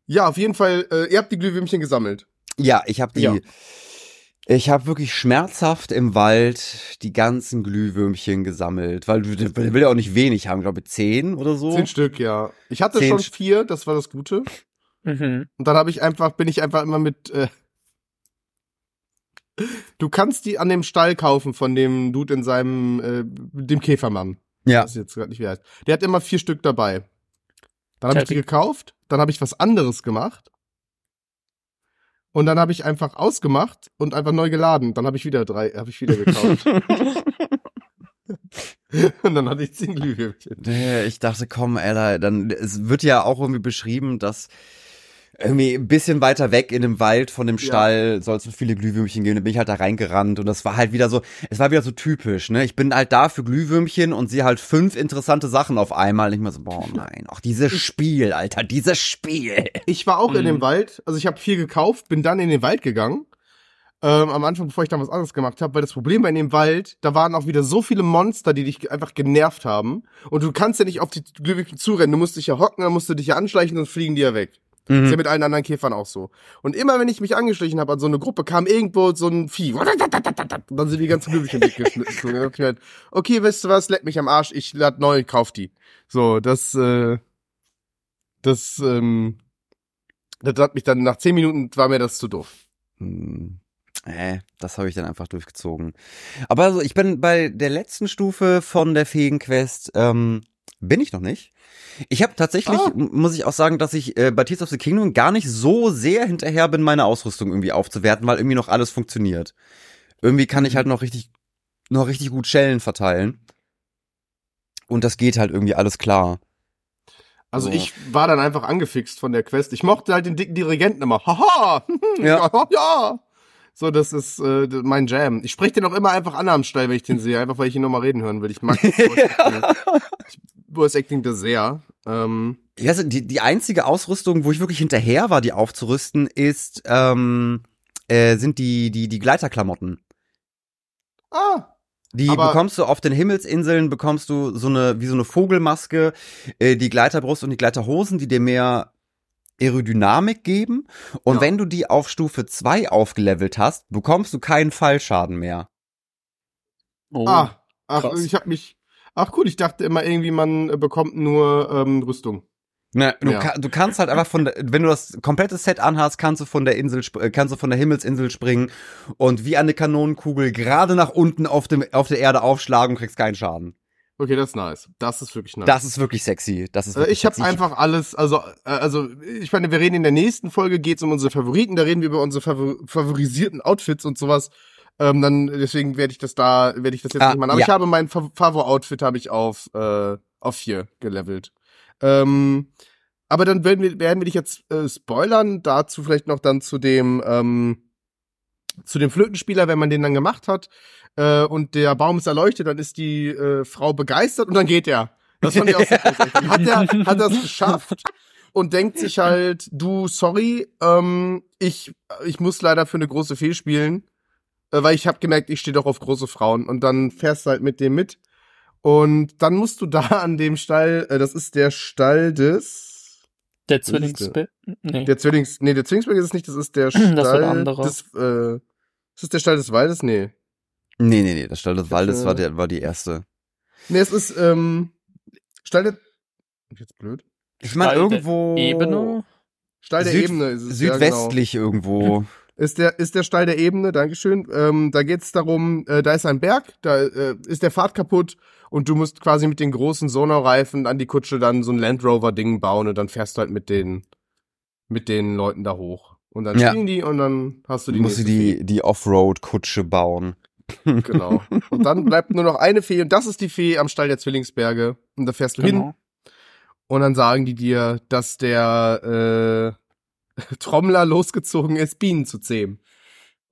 ja, auf jeden Fall, äh, ihr habt die Glühwürmchen gesammelt. ja, ich habe die. Ja. Ich habe wirklich schmerzhaft im Wald die ganzen Glühwürmchen gesammelt, weil du der will ja auch nicht wenig haben, glaube ich, zehn oder so. Zehn Stück, ja. Ich hatte Zehn schon vier, das war das Gute. Mhm. Und dann habe ich einfach, bin ich einfach immer mit. Äh, du kannst die an dem Stall kaufen von dem Dude in seinem, äh, dem Käfermann. Ja. Das ist jetzt gerade nicht wie er heißt. Der hat immer vier Stück dabei. Dann habe ich die gekauft, dann habe ich was anderes gemacht. Und dann habe ich einfach ausgemacht und einfach neu geladen. Dann habe ich wieder drei, habe ich wieder gekauft. und dann hatte ich zehn Glühwürmchen. Ich dachte, komm, Alter, dann, es wird ja auch irgendwie beschrieben, dass irgendwie ein bisschen weiter weg in dem Wald von dem Ja. Stall soll es so viele Glühwürmchen geben. Da bin ich halt da reingerannt und das war halt wieder so, es war wieder so typisch, ne? Ich bin halt da für Glühwürmchen und sehe halt fünf interessante Sachen auf einmal. Und ich mir so, boah, nein, auch dieses Spiel, Alter, dieses Spiel. Ich war auch in dem Mhm. Wald, also ich habe viel gekauft, bin dann in den Wald gegangen. Ähm, am Anfang, bevor ich dann was anderes gemacht habe, weil das Problem in dem Wald, da waren auch wieder so viele Monster, die dich einfach genervt haben. Und du kannst ja nicht auf die Glühwürmchen zurennen. Du musst dich ja hocken, dann musst du dich ja anschleichen, sonst fliegen die ja weg. Mhm. Ist ja mit allen anderen Käfern auch so. Und immer wenn ich mich angeschlichen habe an so eine Gruppe, kam irgendwo so ein Vieh. Und dann sind die ganzen Glühwürmchen weggeschnitten. Halt, okay, weißt du was, leck mich am Arsch, ich lad neu, kauf die. So, das, äh, das, ähm, das hat mich dann nach zehn Minuten war mir das zu doof. Hm. Äh, das habe ich dann einfach durchgezogen. Aber also, ich bin bei der letzten Stufe von der Feenquest, ähm, bin ich noch nicht. Ich habe tatsächlich, m- muss ich auch sagen, dass ich äh, bei Tears of the Kingdom gar nicht so sehr hinterher bin, meine Ausrüstung irgendwie aufzuwerten, weil irgendwie noch alles funktioniert. Irgendwie kann ich halt noch richtig, noch richtig gut Schellen verteilen. Und das geht halt irgendwie alles klar. Also So. ich war dann einfach angefixt von der Quest. Ich mochte halt den dicken Dirigenten immer. Haha! Ja. ja. So, das ist äh, mein Jam. Ich spreche den auch immer einfach an am Stall, wenn ich den sehe, einfach weil ich ihn nochmal reden hören will. Ich mag Voice Acting. Das sehr. Ähm, Ja, also die, die einzige Ausrüstung, wo ich wirklich hinterher war, die aufzurüsten, ist ähm, äh, sind die, die, die Gleiterklamotten. Ah, Die Aber- bekommst du auf den Himmelsinseln, bekommst du so eine, wie so eine Vogelmaske, äh, die Gleiterbrust und die Gleiterhosen, die dir mehr Aerodynamik geben. Und Ja. wenn du die auf Stufe 2 aufgelevelt hast, bekommst du keinen Fallschaden mehr. Oh. ah, ach, krass. ich hab mich, ach cool, ich dachte immer irgendwie, man äh, bekommt nur ähm, Rüstung. Ne, du, Ja. ka du kannst halt einfach von der, wenn du das komplette Set anhast, kannst du von der Insel, äh, kannst du von der Himmelsinsel springen und wie eine Kanonenkugel gerade nach unten auf dem, auf der Erde aufschlagen und kriegst keinen Schaden. Okay, das ist nice. Das ist wirklich nice. Das ist wirklich sexy. Das ist Äh, wirklich ich habe einfach alles, also, äh, also ich meine, wir reden in der nächsten Folge, geht's um unsere Favoriten, da reden wir über unsere favor favorisierten Outfits und sowas. Ähm, dann deswegen werde ich das da, werde ich das jetzt Ah, nicht machen. Aber ja. ich habe mein Fa- Favor-Outfit habe ich auf äh, auf vier gelevelt. Ähm, aber dann werden wir, werden wir dich jetzt äh, spoilern. Dazu vielleicht noch dann zu dem ähm, zu dem Flötenspieler, wenn man den dann gemacht hat äh, und der Baum ist erleuchtet, dann ist die äh, Frau begeistert und dann geht er. Das fand ich auch sehr Hat er hat das geschafft und denkt sich halt, du, sorry, ähm, ich ich muss leider für eine große Fee spielen, äh, weil ich habe gemerkt, ich stehe doch auf große Frauen. Und dann fährst du halt mit dem mit. Und dann musst du da an dem Stall, äh, das ist der Stall des Der ist Zwillingsbe nee. der Zwillings, nee, der Zwillingsberg ist es nicht, das ist der Stall Das des, äh, ist das der Stall des Waldes? Nee. Nee, nee, nee, das Stall des Ich Waldes war, der, war die erste. Nee, es ist, ähm, Stall der, jetzt blöd. Ich meine, der irgendwo. Ebene. Stall der Süd- Ebene ist es. ja, genau. Südwestlich irgendwo. Ist der, ist der Stall der Ebene, Dankeschön. Ähm, da geht's darum, äh, da ist ein Berg, da äh, ist der Pfad kaputt und du musst quasi mit den großen Sonau-Reifen an die Kutsche dann so ein Land Rover-Ding bauen und dann fährst du halt mit den, mit den Leuten da hoch. Und dann Ja. spielen die und dann hast du die musst du die, die Offroad-Kutsche bauen. Genau. Und dann bleibt nur noch eine Fee und das ist die Fee am Stall der Zwillingsberge. Und da fährst du hin Genau. und dann sagen die dir, dass der äh, Trommler losgezogen ist, Bienen zu zähmen.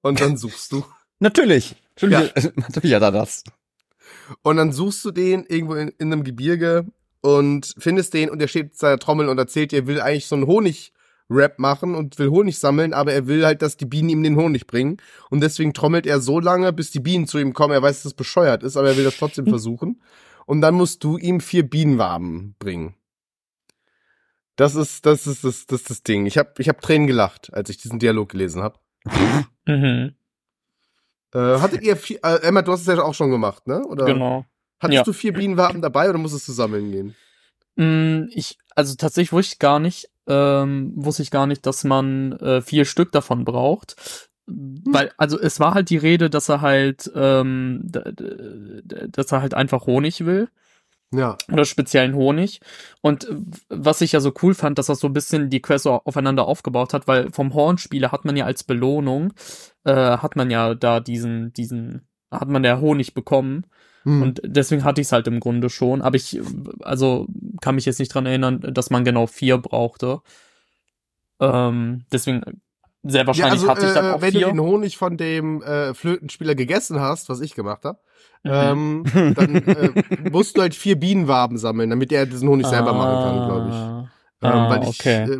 Und dann suchst du. Natürlich. Natürlich, natürlich hat er das. Und dann suchst du den irgendwo in, in einem Gebirge und findest den und der steht mit seiner Trommel und erzählt dir, er will eigentlich so einen Honig-Rap machen und will Honig sammeln, aber er will halt, dass die Bienen ihm den Honig bringen. Und deswegen trommelt er so lange, bis die Bienen zu ihm kommen. Er weiß, dass es bescheuert ist, aber er will das trotzdem versuchen. Und dann musst du ihm vier Bienenwaben bringen. Das ist, das ist das, das, ist das Ding. Ich habe ich hab Tränen gelacht, als ich diesen Dialog gelesen habe. Mhm. Äh, hattet ihr vier, äh, Emma, du hast es ja auch schon gemacht, ne? Oder Genau. hattest Ja. du vier Bienenwaben dabei oder musstest du sammeln gehen? Mm, Ich, also tatsächlich wusste ich gar nicht, ähm, wusste ich gar nicht, dass man äh, vier Stück davon braucht. Weil, also es war halt die Rede, dass er halt, ähm, dass er halt einfach Honig will. Ja. Oder speziellen Honig. Und äh, was ich ja so cool fand, dass das so ein bisschen die Quest aufeinander aufgebaut hat, weil vom Hornspieler hat man ja als Belohnung, äh, hat man ja da diesen, diesen, hat man der Honig bekommen. Hm. Und deswegen hatte ich es halt im Grunde schon. Aber ich, also kann mich jetzt nicht dran erinnern, dass man genau vier brauchte. Ähm, deswegen, sehr wahrscheinlich hatte ich dann äh, auch wenn vier. du den Honig von dem äh, Flötenspieler gegessen hast, was ich gemacht habe, Mhm. ähm, dann äh, musst du halt vier Bienenwaben sammeln, damit er diesen Honig selber machen kann, glaube ich. Ah. Ähm, weil ich, okay.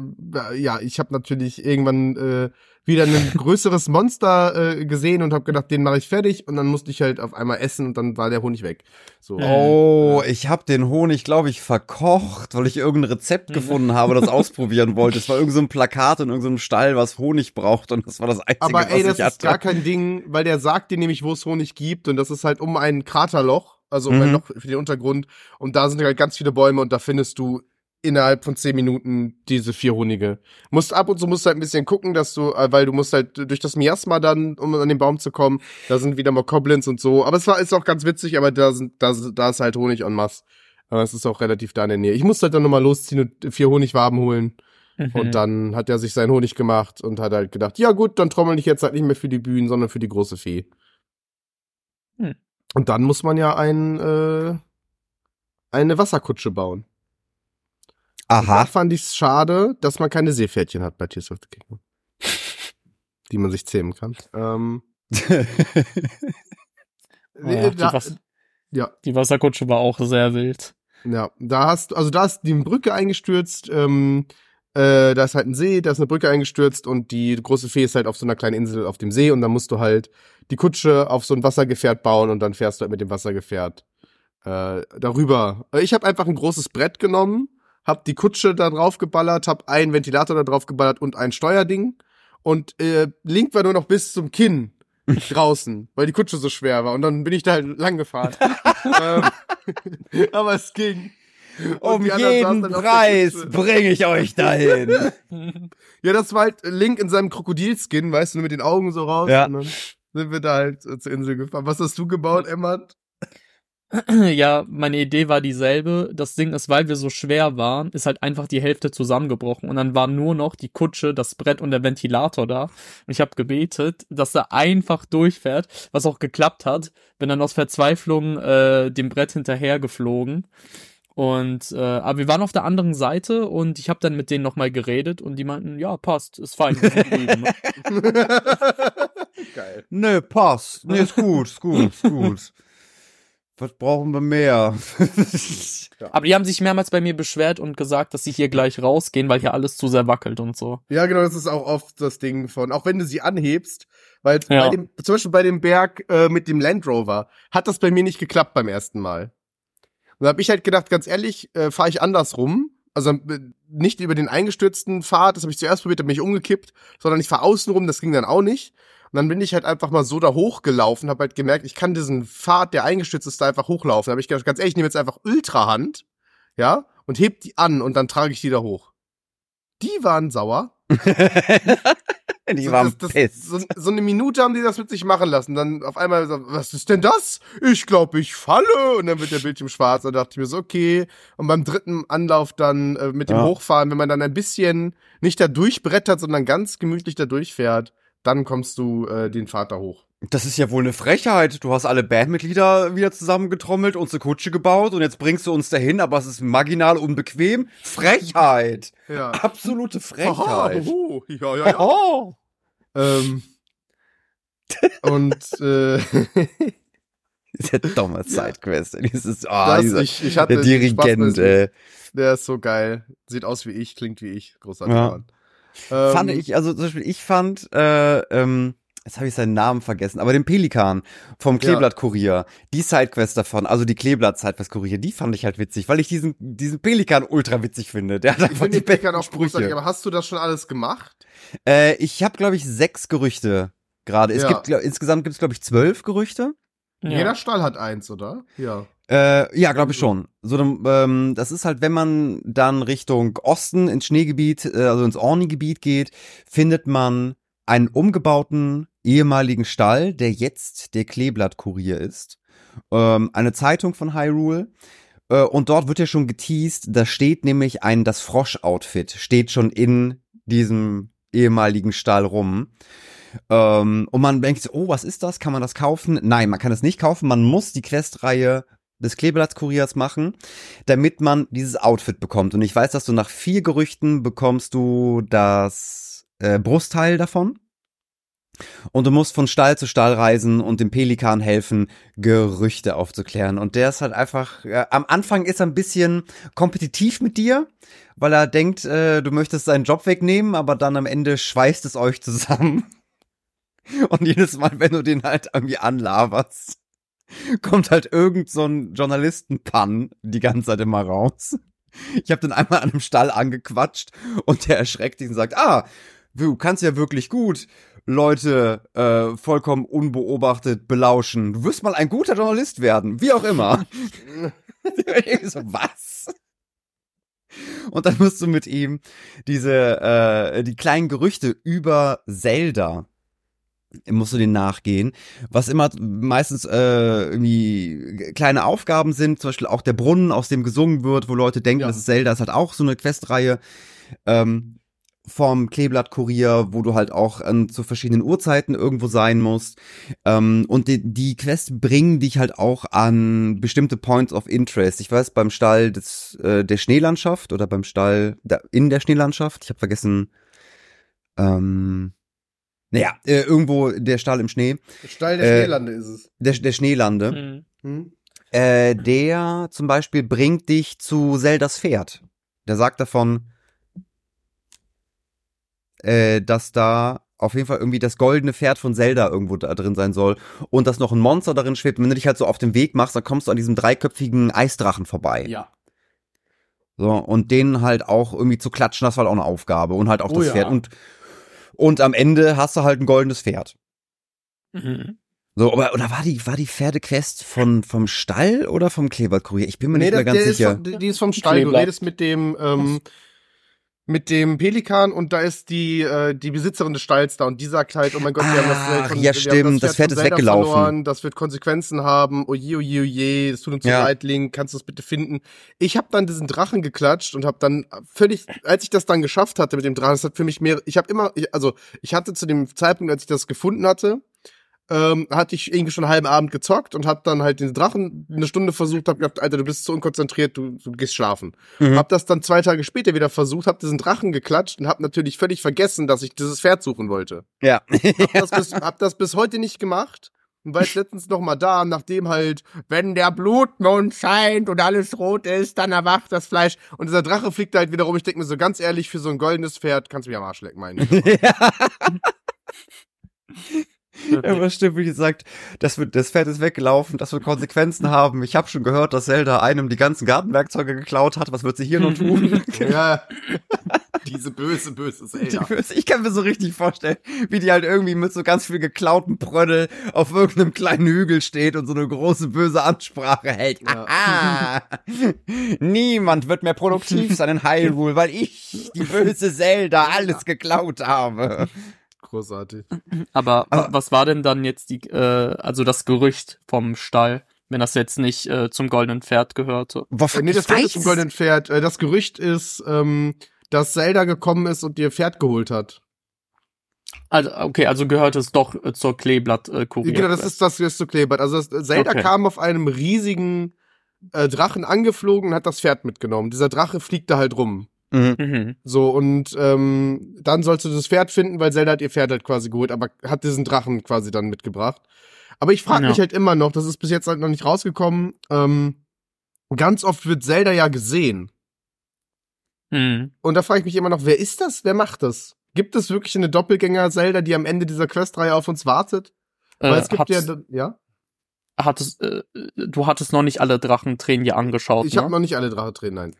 äh, ja, ich habe natürlich irgendwann äh, wieder ein größeres Monster äh, gesehen und habe gedacht, den mache ich fertig und dann musste ich halt auf einmal essen und dann war der Honig weg. So. Mhm. Oh, ich habe den Honig, glaube ich, verkocht, weil ich irgendein Rezept Mhm. gefunden habe, das ausprobieren wollte. Es war irgendein so ein Plakat in irgendeinem Stall, was Honig braucht und das war das Einzige, Aber ey, was das ich ist hatte. gar kein Ding, weil der sagt dir nämlich, wo es Honig gibt und das ist halt um ein Kraterloch, also um ein Mhm. Loch für den Untergrund und da sind halt ganz viele Bäume und da findest du innerhalb von zehn Minuten diese vier Honige. Musst ab und zu musst halt ein bisschen gucken, dass du, äh, weil du musst halt durch das Miasma dann, um an den Baum zu kommen, da sind wieder mal Goblins und so. Aber es war ist auch ganz witzig, aber da sind, da, da ist halt Honig en masse. Aber es ist auch relativ da in der Nähe. Ich musste halt dann nochmal losziehen und vier Honigwaben holen. Mhm. Und dann hat er sich seinen Honig gemacht und hat halt gedacht, ja gut, dann trommel ich jetzt halt nicht mehr für die Bühnen, sondern für die große Fee. Hm. Und dann muss man ja ein, äh, eine Wasserkutsche bauen. Da Aha. fand ich es schade, dass man keine Seepferdchen hat bei Tears of the Kingdom. die man sich zähmen kann. Ähm, Oh ja, die, da, Was ja, die Wasserkutsche war auch sehr wild. ja, da hast, also da ist die Brücke eingestürzt, ähm, Äh, da ist halt ein See, da ist eine Brücke eingestürzt und die große Fee ist halt auf so einer kleinen Insel auf dem See und dann musst du halt die Kutsche auf so ein Wassergefährt bauen und dann fährst du halt mit dem Wassergefährt äh, darüber. Ich habe einfach ein großes Brett genommen, hab die Kutsche da drauf geballert, hab einen Ventilator da drauf geballert und ein Steuerding und äh, Link war nur noch bis zum Kinn draußen, weil die Kutsche so schwer war und dann bin ich da halt lang gefahren. ähm, aber es ging. Und Um jeden Preis bringe ich euch dahin. Ja, das war halt Link in seinem Krokodilskin, weißt du, mit den Augen so raus. Ja. Und dann sind wir da halt äh, zur Insel gefahren. Was hast du gebaut, Emma? Ja, meine Idee war dieselbe. Das Ding ist, weil wir so schwer waren, ist halt einfach die Hälfte zusammengebrochen. Und dann war nur noch die Kutsche, das Brett und der Ventilator da. Und ich habe gebetet, dass er einfach durchfährt, was auch geklappt hat. Bin dann aus Verzweiflung äh, dem Brett hinterher geflogen. Und äh, aber wir waren auf der anderen Seite und ich habe dann mit denen nochmal geredet und die meinten, ja, passt, ist fein. Geil. Nö, passt. Nee, ist gut, ist gut, ist gut. Was brauchen wir mehr? aber die haben sich mehrmals bei mir beschwert und gesagt, dass sie hier gleich rausgehen, weil hier alles zu sehr wackelt und so. Ja, genau, das ist auch oft das Ding von, auch wenn du sie anhebst, weil Ja. bei dem, zum Beispiel bei dem Berg äh, mit dem Land Rover hat das bei mir nicht geklappt beim ersten Mal. Und da habe ich halt gedacht, ganz ehrlich, äh, fahre ich andersrum. Also äh, nicht über den eingestürzten Pfad, das habe ich zuerst probiert, da bin ich umgekippt, sondern ich fahre außenrum, das ging dann auch nicht. Und dann bin ich halt einfach mal so da hochgelaufen, habe halt gemerkt, ich kann diesen Pfad, der eingestürzt ist, da einfach hochlaufen. Da habe ich gedacht, ganz ehrlich, ich nehme jetzt einfach Ultrahand, ja, und heb die an und dann trage ich die da hoch. Die waren sauer. Die So, waren das, das, so, so eine Minute haben die das mit sich machen lassen. Dann auf einmal, so, was ist denn das? Ich glaube, ich falle. Und dann wird der Bildschirm schwarz. Und da dachte ich mir so, okay. Und beim dritten Anlauf dann äh, mit dem Ja. Hochfahren, wenn man dann ein bisschen nicht da durchbrettert, sondern ganz gemütlich da durchfährt, dann kommst du äh, den da hoch. Das ist ja wohl eine Frechheit. Du hast alle Bandmitglieder wieder zusammengetrommelt, uns eine Kutsche gebaut und jetzt bringst du uns dahin, aber es ist marginal unbequem. Frechheit. Ja. Absolute Frechheit. Aha, ja, ja, ja. Oh. ähm, und äh, Diese dumme Sidequest. Dieses, ah, das, dieser, ich, ich der Dirigent, diesem- äh, Der ist so geil. Sieht aus wie ich, klingt wie ich. Großartig. Ja. Ähm, fand ich, also zum Beispiel, ich fand, äh, ähm, jetzt habe ich seinen Namen vergessen, aber den Pelikan vom Kleeblatt-Kurier, die Sidequest davon, also die Kleeblatt-Sidequest-Kurier, die fand ich halt witzig, weil ich diesen, diesen Pelikan ultra witzig finde. Der hat Ich einfach finde die den besten auch Sprüche. aber hast du das schon alles gemacht? Äh, ich habe, glaube ich, sechs Gerüchte gerade. Es Ja. gibt, glaub, insgesamt gibt es, glaube ich, zwölf Gerüchte. Jeder Stall hat eins, oder? Ja. Äh, ja, glaube ich schon. So, ähm, das ist halt, wenn man dann Richtung Osten ins Schneegebiet, äh, also ins Orni-Gebiet geht, findet man einen umgebauten ehemaligen Stall, der jetzt der Kleeblatt-Kurier ist. Ähm, eine Zeitung von Hyrule. Äh, und dort wird ja schon geteased, da steht nämlich ein, das Frosch-Outfit, steht schon in diesem ehemaligen Stall rum. Ähm, und man denkt, so, oh, was ist das? Kann man das kaufen? Nein, man kann es nicht kaufen. Man muss die Questreihe des Kleeblattkuriers machen, damit man dieses Outfit bekommt. Und ich weiß, dass du nach vier Gerüchten bekommst du das äh, Brustteil davon. Und du musst von Stall zu Stall reisen und dem Pelikan helfen, Gerüchte aufzuklären. Und der ist halt einfach, äh, am Anfang ist er ein bisschen kompetitiv mit dir, weil er denkt, äh, du möchtest seinen Job wegnehmen, aber dann am Ende schweißt es euch zusammen. Und jedes Mal, wenn du den halt irgendwie anlaberst, kommt halt irgend so ein Journalistenpann die ganze Zeit immer raus. Ich habe den einmal an einem Stall angequatscht und der erschreckt sich und sagt, ah, du kannst ja wirklich gut Leute äh, vollkommen unbeobachtet belauschen. Du wirst mal ein guter Journalist werden, wie auch immer. So, was? Und dann musst du mit ihm diese, äh, die kleinen Gerüchte über Zelda musst du den nachgehen, was immer meistens äh, irgendwie kleine Aufgaben sind, zum Beispiel auch der Brunnen, aus dem gesungen wird, wo Leute denken, Ja. das ist Zelda, ist halt auch so eine Questreihe ähm, vom Kleeblatt-Kurier, wo du halt auch ähm, zu verschiedenen Uhrzeiten irgendwo sein musst. Ähm, und die, die Quests bringen dich halt auch an bestimmte Points of Interest. Ich weiß, beim Stall des, äh, der Schneelandschaft oder beim Stall da, in der Schneelandschaft, ich habe vergessen, ähm, naja, äh, irgendwo der Stall im Schnee, Stall der Äh, Schneelande ist es. der, der Schneelande, Mhm. Hm? äh, der zum Beispiel bringt dich zu Zeldas Pferd. Der sagt davon, äh, dass da auf jeden Fall irgendwie das goldene Pferd von Zelda irgendwo da drin sein soll und dass noch ein Monster darin schwebt. Und wenn du dich halt so auf den Weg machst, dann kommst du an diesem dreiköpfigen Eisdrachen vorbei. Ja. So, und den halt auch irgendwie zu klatschen, das war halt auch eine Aufgabe. Und halt auch Oh das ja. Pferd. Und, und am Ende hast du halt ein goldenes Pferd. Mhm. So, aber oder war die, war die Pferdequest von, vom Stall oder vom Kleberkurier? Ich bin mir Nee, nicht mehr ganz der sicher. Ist die- ist vom Stall. Du Kleeblatt. redest mit dem, ähm, mit dem Pelikan und da ist die, äh, die Besitzerin des Stalls da und die sagt halt, oh mein Gott, wir haben das, Ach, von- ja, haben stimmt, das Pferd ist Zelda weggelaufen. Verloren, das wird Konsequenzen haben. Oje, oje, oje, das tut uns so Ja. leid, Link, kannst du es bitte finden? Ich habe dann diesen Drachen geklatscht und habe dann völlig, als ich das dann geschafft hatte mit dem Drachen, das hat für mich mehr, ich habe immer, ich, also ich hatte zu dem Zeitpunkt, als ich das gefunden hatte, ähm, hatte ich irgendwie schon einen halben Abend gezockt und hab dann halt den Drachen eine Stunde versucht, hab gedacht, Alter, du bist so unkonzentriert, du, du gehst schlafen. Mhm. Hab das dann zwei Tage später wieder versucht, hab diesen Drachen geklatscht und hab natürlich völlig vergessen, dass ich dieses Pferd suchen wollte. Ja. Hab das bis, hab das bis heute nicht gemacht. Und war jetzt letztens noch mal da, nachdem halt, wenn der Blutmond scheint und alles rot ist, dann erwacht das Fleisch. Und dieser Drache fliegt halt wieder rum. Ich denke mir so ganz ehrlich, für so ein goldenes Pferd kannst du mich am Arsch lecken, meine ich. Aber stimmt, wie gesagt, das, wird, das Pferd ist weggelaufen, das wird Konsequenzen haben. Ich habe schon gehört, dass Zelda einem die ganzen Gartenwerkzeuge geklaut hat. Was wird sie hier noch tun? ja. Diese böse, böse Zelda. Ich kann mir so richtig vorstellen, wie die halt irgendwie mit so ganz viel geklauten Prödel auf irgendeinem kleinen Hügel steht und so eine große böse Ansprache hält. Ja. Niemand wird mehr produktiv sein in Hyrule, weil ich, die böse Zelda, alles geklaut habe. Großartig. Aber, Aber- was war denn dann jetzt die, äh, also das Gerücht vom Stall, wenn das jetzt nicht äh, zum goldenen Pferd gehörte? Boah, Äh, nee, das ist ein goldenen Pferd. Äh, Das Gerücht ist, ähm, dass Zelda gekommen ist und ihr Pferd geholt hat. Also, okay, also gehört es doch äh, zur Kleeblatt äh, Kurier. Genau, das ist das, das ist so klebert. Also das, Zelda Okay. kam auf einem riesigen äh, Drachen angeflogen und hat das Pferd mitgenommen. Dieser Drache fliegt da halt rum. Mhm. Mhm. So, und ähm, dann sollst du das Pferd finden, weil Zelda hat ihr Pferd halt quasi geholt, aber hat diesen Drachen quasi dann mitgebracht. Aber ich frage Ja. mich halt immer noch, das ist bis jetzt halt noch nicht rausgekommen, ähm, ganz oft wird Zelda ja gesehen. Mhm. Und da frage ich mich immer noch, wer ist das? Wer macht das? Gibt es wirklich eine Doppelgänger-Zelda, die am Ende dieser Questreihe auf uns wartet? Weil Äh, es gibt ja, ja, hattest, äh, du hattest noch nicht alle Drachentränen dir angeschaut, ich ne? habe noch nicht alle Drache drin, nein.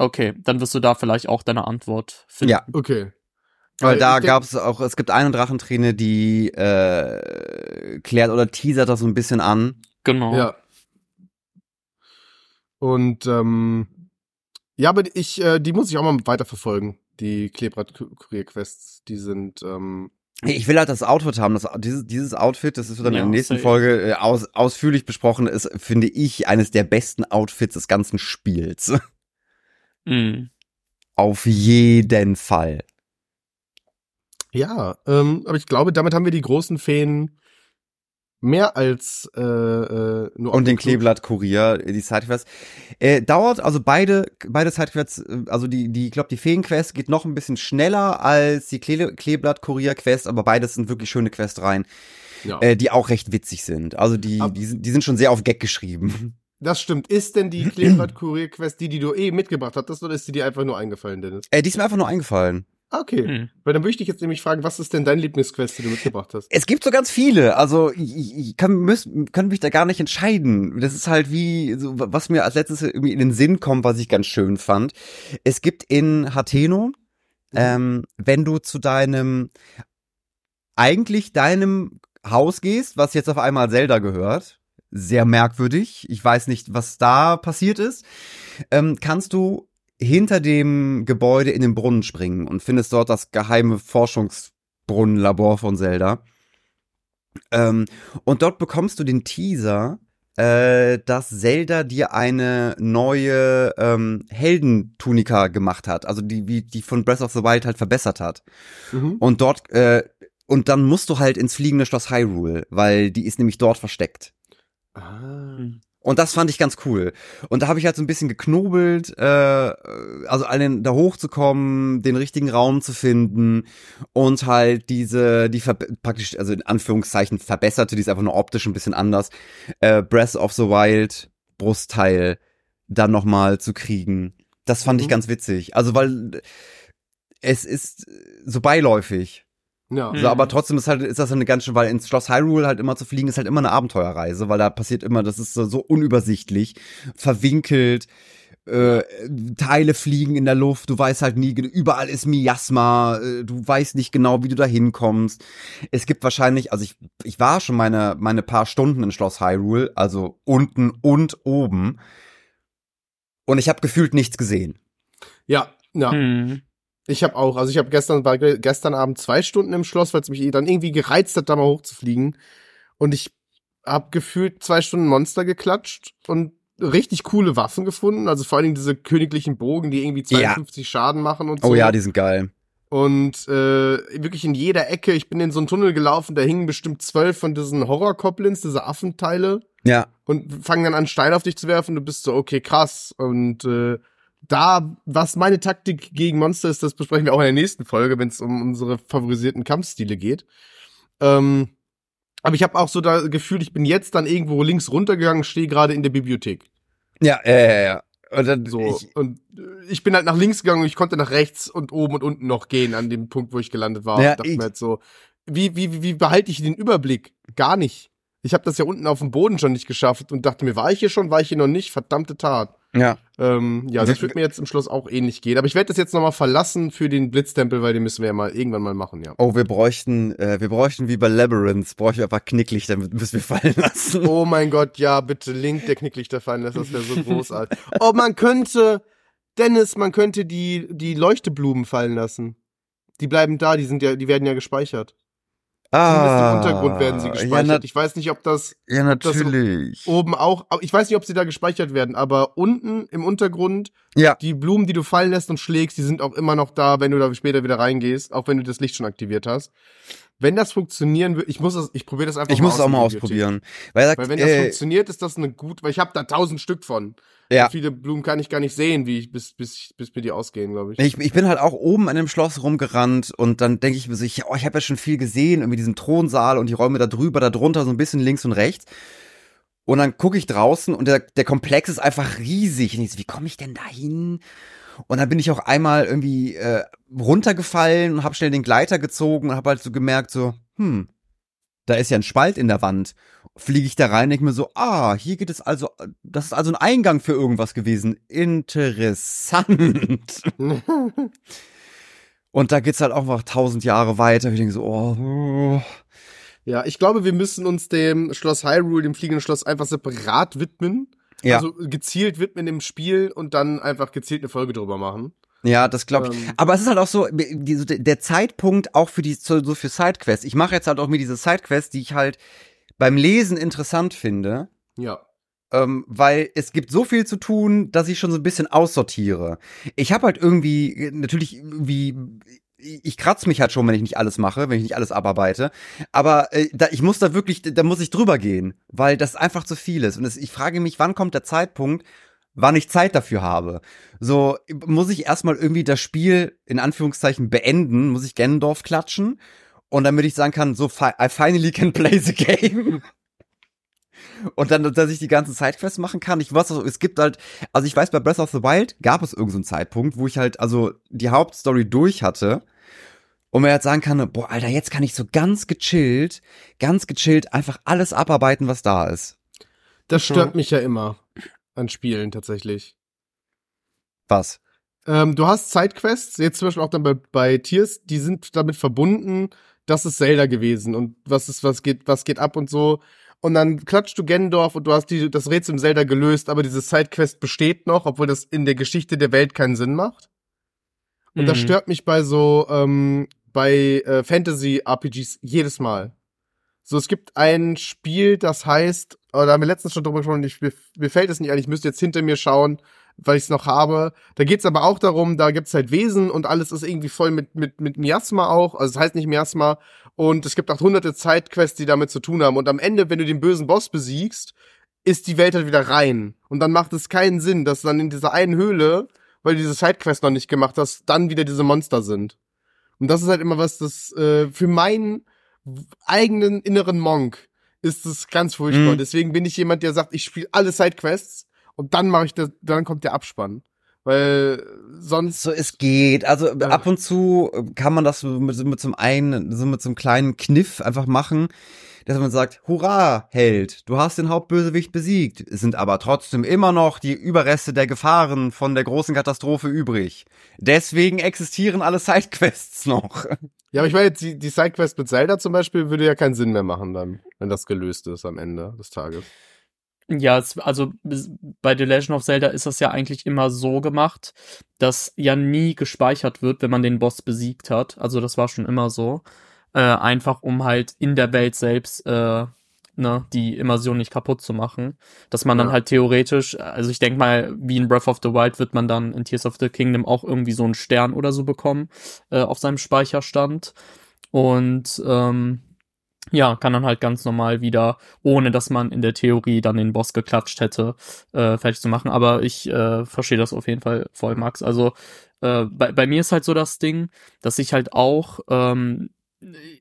Okay, dann wirst du da vielleicht auch deine Antwort finden. Ja, Okay. weil Weil da gab es auch, es gibt eine Drachenträne, die äh, klärt oder teasert das so ein bisschen an. Genau. Ja. Und ähm, ja, aber ich, äh, die muss ich auch mal weiterverfolgen. Die Klebrad-Kurier-Quests, die sind, ähm, Ich will halt das Outfit haben. Das, dieses, dieses Outfit, das ist dann Ja, in der nächsten safe. Folge äh, aus, ausführlich besprochen, ist, finde ich, eines der besten Outfits des ganzen Spiels. Mhm. Auf jeden Fall. ja, ähm, aber ich glaube, damit haben wir die großen Feen mehr als äh, äh, nur Und den. Kleeblatt Kurier, die Sidequests. Äh, dauert, also beide, beide Sidequests, äh, also die, die, ich glaube, die Feenquest geht noch ein bisschen schneller als die Kle Kleeblatt Kurier Quest, aber beides sind wirklich schöne Quests rein, Ja. äh, die auch recht witzig sind. Also die, Ab- die, sind, die sind schon sehr auf Gag geschrieben. Das stimmt. Ist denn die Klebrad-Kurier-Quest die, die du eh mitgebracht hattest, oder ist die dir einfach nur eingefallen, Dennis? Äh, die ist mir einfach nur eingefallen. Okay. Mhm. Weil dann würde ich dich jetzt nämlich fragen, was ist denn dein Lieblingsquest, die du mitgebracht hast? Es gibt so ganz viele. Also ich, ich ich kann, müß, kann mich da gar nicht entscheiden. Das ist halt wie, so, was mir als letztes irgendwie in den Sinn kommt, was ich ganz schön fand. Es gibt in Hateno, ähm, wenn du zu deinem, eigentlich deinem Haus gehst, was jetzt auf einmal Zelda gehört, sehr merkwürdig. Ich weiß nicht, was da passiert ist. Ähm, kannst du hinter dem Gebäude in den Brunnen springen und findest dort das geheime Forschungsbrunnenlabor von Zelda. Ähm, und dort bekommst du den Teaser, äh, dass Zelda dir eine neue ähm, Heldentunika gemacht hat, also die wie die von Breath of the Wild halt verbessert hat. Mhm. Und dort äh, und dann musst du halt ins fliegende Schloss Hyrule, weil die ist nämlich dort versteckt. Ah. Und das fand ich ganz cool. Und da habe ich halt so ein bisschen geknobelt, äh, also allen da hochzukommen, den richtigen Raum zu finden und halt diese, die praktisch, also in Anführungszeichen verbesserte, die ist einfach nur optisch ein bisschen anders, äh, Breath of the Wild Brustteil dann nochmal zu kriegen. Das fand ich Mhm. ganz witzig. Also weil es ist so beiläufig. Ja. So, aber trotzdem ist halt, ist das eine ganz schön, weil ins Schloss Hyrule halt immer zu fliegen, ist halt immer eine Abenteuerreise, weil da passiert immer, das ist so, so unübersichtlich, verwinkelt, äh, Teile fliegen in der Luft, du weißt halt nie, überall ist Miasma, äh, du weißt nicht genau, wie du da hinkommst. Es gibt wahrscheinlich, also ich, ich war schon meine, meine paar Stunden in Schloss Hyrule, also unten und oben, und ich habe gefühlt nichts gesehen. Ja, ja. Mhm. Ich habe auch, also ich habe gestern war ge- gestern Abend zwei Stunden im Schloss, weil es mich eh dann irgendwie gereizt hat, da mal hochzufliegen. Und ich habe gefühlt zwei Stunden Monster geklatscht und richtig coole Waffen gefunden. Also vor allen Dingen diese königlichen Bogen, die irgendwie Ja. 52 Schaden machen und so. Oh ja, die sind geil. Und äh, wirklich in jeder Ecke. Ich bin in so einen Tunnel gelaufen, da hingen bestimmt zwölf von diesen Horror-Goblins, diese Affenteile Ja, und fangen dann an, Steine auf dich zu werfen. Du bist so, okay, krass. Und äh, da, was meine Taktik gegen Monster ist, das besprechen wir auch in der nächsten Folge, wenn es um unsere favorisierten Kampfstile geht. Ähm, aber ich habe auch so da Gefühl, ich bin jetzt dann irgendwo links runtergegangen, stehe gerade in der Bibliothek. ja, ja, ja, ja. Und dann, So ich, und äh, ich bin halt nach links gegangen und ich konnte nach rechts und oben und unten noch gehen an dem Punkt, wo ich gelandet war. Ja, und dachte ich- mir halt so, wie wie wie- wie behalte ich den Überblick? Gar nicht. Ich habe das ja unten auf dem Boden schon nicht geschafft und dachte mir, war ich hier schon, war ich hier noch nicht? Verdammte Tat. Ja. Ähm, ja, das wird mir jetzt im Schluss auch ähnlich gehen. Aber ich werde das jetzt nochmal verlassen für den Blitztempel, weil den müssen wir ja mal irgendwann mal machen, ja. Oh, wir bräuchten, äh, wir bräuchten wie bei Labyrinth, bräuchten wir einfach Knicklichter, müssen wir fallen lassen. Oh mein Gott, ja, bitte, Link der Knicklichter fallen lässt, das wäre so großartig. Oh, man könnte, Dennis, man könnte die, die Leuchteblumen fallen lassen. Die bleiben da, die sind ja, die werden ja gespeichert. Zumindest im Untergrund werden sie Ah, Ja, gespeichert. na, ich weiß nicht, ob das ja das natürlich. oben auch, ich weiß nicht, ob sie da gespeichert werden, aber unten im Untergrund, Ja, die Blumen, die du fallen lässt und schlägst, die sind auch immer noch da, wenn du da später wieder reingehst, auch wenn du das Licht schon aktiviert hast. Wenn das funktionieren würde, ich muss das, ich probiere das einfach ich mal muss es auch mal ausprobieren. Weil sagt, Weil wenn das äh, funktioniert, ist das eine gut, weil ich habe da tausend Stück von. Ja. So viele Blumen kann ich gar nicht sehen, wie ich bis bis bis mir die ausgehen, glaube ich. Ich, ich bin halt auch oben an dem Schloss rumgerannt und dann denke ich mir so, ich, oh, ich habe ja schon viel gesehen, irgendwie diesen Thronsaal und die Räume da drüber, da drunter, so ein bisschen links und rechts. Und dann gucke ich draußen und der, der Komplex ist einfach riesig. Und ich so, wie komme ich denn da hin? Und dann bin ich auch einmal irgendwie äh, runtergefallen und habe schnell den Gleiter gezogen und habe halt so gemerkt, so, hm, da ist ja ein Spalt in der Wand. Fliege ich da rein, denke mir so, ah, hier geht es also, das ist also ein Eingang für irgendwas gewesen. Interessant. Und da geht's halt auch noch tausend Jahre weiter. Ich denke so, oh, Ja, ich glaube, wir müssen uns dem Schloss Hyrule, dem fliegenden Schloss, einfach separat widmen. Ja. Also gezielt widmen im Spiel und dann einfach gezielt eine Folge drüber machen. ja, das glaube ich. Ähm. Aber es ist halt auch so, die, so der Zeitpunkt auch für die, so so für Sidequests. Ich mache jetzt halt auch mir diese Sidequests, die ich halt beim Lesen interessant finde. Ja. ähm, weil es gibt so viel zu tun, dass ich schon so ein bisschen aussortiere. Ich habe halt irgendwie natürlich irgendwie ich kratz mich halt schon, wenn ich nicht alles mache, wenn ich nicht alles abarbeite. Aber äh, da, ich muss da wirklich, da muss ich drüber gehen, weil das einfach zu viel ist. Und es, ich frage mich, wann kommt der Zeitpunkt, wann ich Zeit dafür habe. So muss ich erstmal irgendwie das Spiel in Anführungszeichen beenden, muss ich Ganondorf klatschen und damit ich sagen kann, so I finally can play the game. Und dann, dass ich die ganzen Sidequests machen kann. Ich weiß, also, es gibt halt, also ich weiß, bei Breath of the Wild gab es irgendeinen so Zeitpunkt, wo ich halt also die Hauptstory durch hatte und mir halt sagen kann, boah, Alter, jetzt kann ich so ganz gechillt, ganz gechillt einfach alles abarbeiten, was da ist. Das stört mich ja immer an Spielen tatsächlich. Was? Ähm, du hast Sidequests, jetzt zum Beispiel auch dann bei, bei Tiers, die sind damit verbunden, das ist Zelda gewesen und was ist, was geht, was geht ab und so. Und dann klatscht du Gendorf und du hast die, das Rätsel im Zelda gelöst, aber diese Sidequest besteht noch, obwohl das in der Geschichte der Welt keinen Sinn macht. Und das Mhm. stört mich bei so, ähm, bei äh, Fantasy-RPGs jedes Mal. So, es gibt ein Spiel, das heißt, oh, da haben wir letztens schon drüber gesprochen, ich, mir, mir fällt es nicht ein, ich müsste jetzt hinter mir schauen, weil ich es noch habe. Da geht's aber auch darum, da gibt's halt Wesen und alles ist irgendwie voll mit, mit, mit Miasma auch. Also es heißt nicht Miasma. Und es gibt auch hunderte Zeitquests, die damit zu tun haben. Und am Ende, wenn du den bösen Boss besiegst, ist die Welt halt wieder rein. Und dann macht es keinen Sinn, dass dann in dieser einen Höhle, weil du diese Sidequest noch nicht gemacht hast, dann wieder diese Monster sind. Und das ist halt immer was, das äh, für meinen eigenen inneren Monk ist es ganz furchtbar. Mhm. Deswegen bin ich jemand, der sagt, ich spiele alle Sidequests und dann mache ich das, dann kommt der Abspann. Weil sonst. So, es geht. Also ja. ab und zu kann man das mit, mit so einem einen, so mit so einem kleinen Kniff einfach machen, dass man sagt, hurra, Held, du hast den Hauptbösewicht besiegt. Es sind aber trotzdem immer noch die Überreste der Gefahren von der großen Katastrophe übrig. Deswegen existieren alle Sidequests noch. Ja, aber ich meine, die, die Sidequest mit Zelda zum Beispiel würde ja keinen Sinn mehr machen dann, wenn das gelöst ist am Ende des Tages. Ja, also bei The Legend of Zelda ist das ja eigentlich immer so gemacht, dass ja nie gespeichert wird, wenn man den Boss besiegt hat. Also das war schon immer so. Äh, einfach um halt in der Welt selbst äh, ne, die Immersion nicht kaputt zu machen. Dass man ja. dann halt theoretisch, also ich denke mal, wie in Breath of the Wild wird man dann in Tears of the Kingdom auch irgendwie so einen Stern oder so bekommen äh, auf seinem Speicherstand. Und ähm, ja, kann dann halt ganz normal wieder, ohne dass man in der Theorie dann den Boss geklatscht hätte, äh, fertig zu machen. Aber ich äh, verstehe das auf jeden Fall voll, Max. Also äh, bei, bei mir ist halt so das Ding, dass ich halt auch, ähm,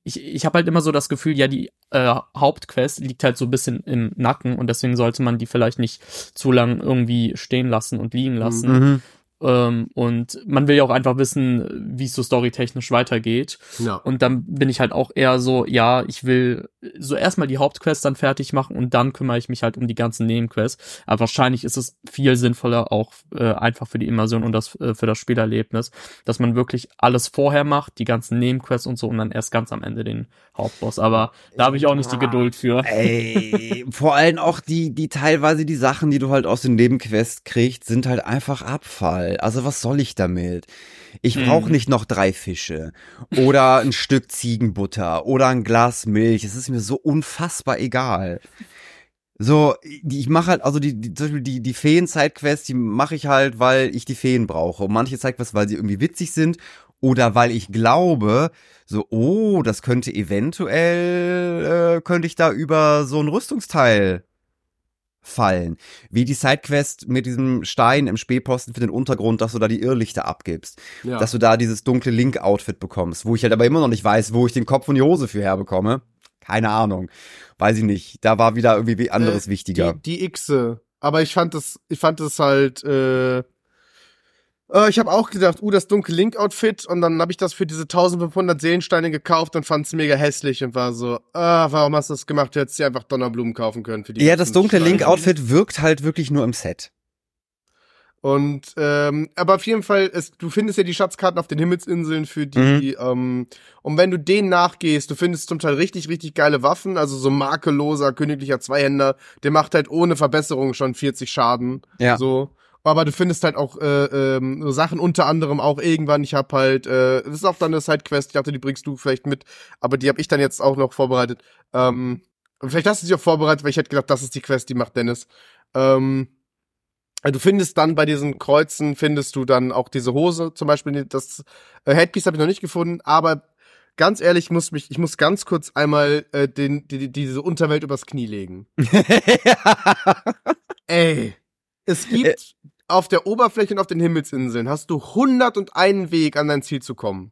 ich, ich habe halt immer so das Gefühl, ja, die äh, Hauptquest liegt halt so ein bisschen im Nacken und deswegen sollte man die vielleicht nicht zu lang irgendwie stehen lassen und liegen lassen. Mhm. Ähm, und man will ja auch einfach wissen, wie es so storytechnisch weitergeht. Ja. Und dann bin ich halt auch eher so, ja, ich will so erstmal die Hauptquest dann fertig machen und dann kümmere ich mich halt um die ganzen Nebenquests. Aber wahrscheinlich ist es viel sinnvoller auch äh, einfach für die Immersion und das äh, für das Spielerlebnis, dass man wirklich alles vorher macht, die ganzen Nebenquests und so und dann erst ganz am Ende den Hauptboss. Aber da habe ich auch nicht die Geduld für. Ey, vor allem auch die, die teilweise die Sachen, die du halt aus den Nebenquests kriegst, sind halt einfach Abfall geil. Also was soll ich damit? Ich brauche mhm. nicht noch drei Fische oder ein Stück Ziegenbutter oder ein Glas Milch. Es ist mir so unfassbar egal. So, ich mache halt, also die, die, zum Beispiel die, die Feen-Sidequests, die mache ich halt, weil ich die Feen brauche. Und manche Sidequests, weil sie irgendwie witzig sind oder weil ich glaube, so, oh, das könnte eventuell, äh, könnte ich da über so ein Rüstungsteil fallen. Wie die Sidequest mit diesem Stein im Spähposten für den Untergrund, dass du da die Irrlichter abgibst. Ja. Dass du da dieses dunkle Link-Outfit bekommst, wo ich halt aber immer noch nicht weiß, wo ich den Kopf und die Hose für herbekomme. Keine Ahnung. Weiß ich nicht. Da war wieder irgendwie anderes äh, wichtiger. Die, die Xe. Aber ich fand das, ich fand das halt, äh, äh, ich habe auch gedacht, uh, das dunkle Link-Outfit und dann habe ich das für diese 1500 Seelensteine gekauft und fand es mega hässlich und war so, ah, warum hast du das gemacht? Du hättest dir einfach Donnerblumen kaufen können für die. Ja, das dunkle Link-Outfit wirkt halt wirklich nur im Set. Und ähm, aber auf jeden Fall, es, du findest ja die Schatzkarten auf den Himmelsinseln für die, mhm. ähm, und wenn du denen nachgehst, du findest zum Teil richtig, richtig geile Waffen, also so makelloser königlicher Zweihänder, der macht halt ohne Verbesserung schon 40 Schaden. Ja. So aber du findest halt auch äh, ähm, Sachen, unter anderem auch irgendwann, ich habe halt, äh, das ist auch dann eine Sidequest, ich dachte, die bringst du vielleicht mit, aber die habe ich dann jetzt auch noch vorbereitet. Ähm, vielleicht hast du sie auch vorbereitet, weil ich hätte gedacht, das ist die Quest, die macht Dennis. Ähm, du findest dann bei diesen Kreuzen, findest du dann auch diese Hose, zum Beispiel, das äh, Headpiece habe ich noch nicht gefunden, aber ganz ehrlich, ich muss mich, ich muss ganz kurz einmal äh, den, die, diese Unterwelt übers Knie legen. Ey, es gibt äh, auf der Oberfläche und auf den Himmelsinseln hast du 101 Weg an dein Ziel zu kommen.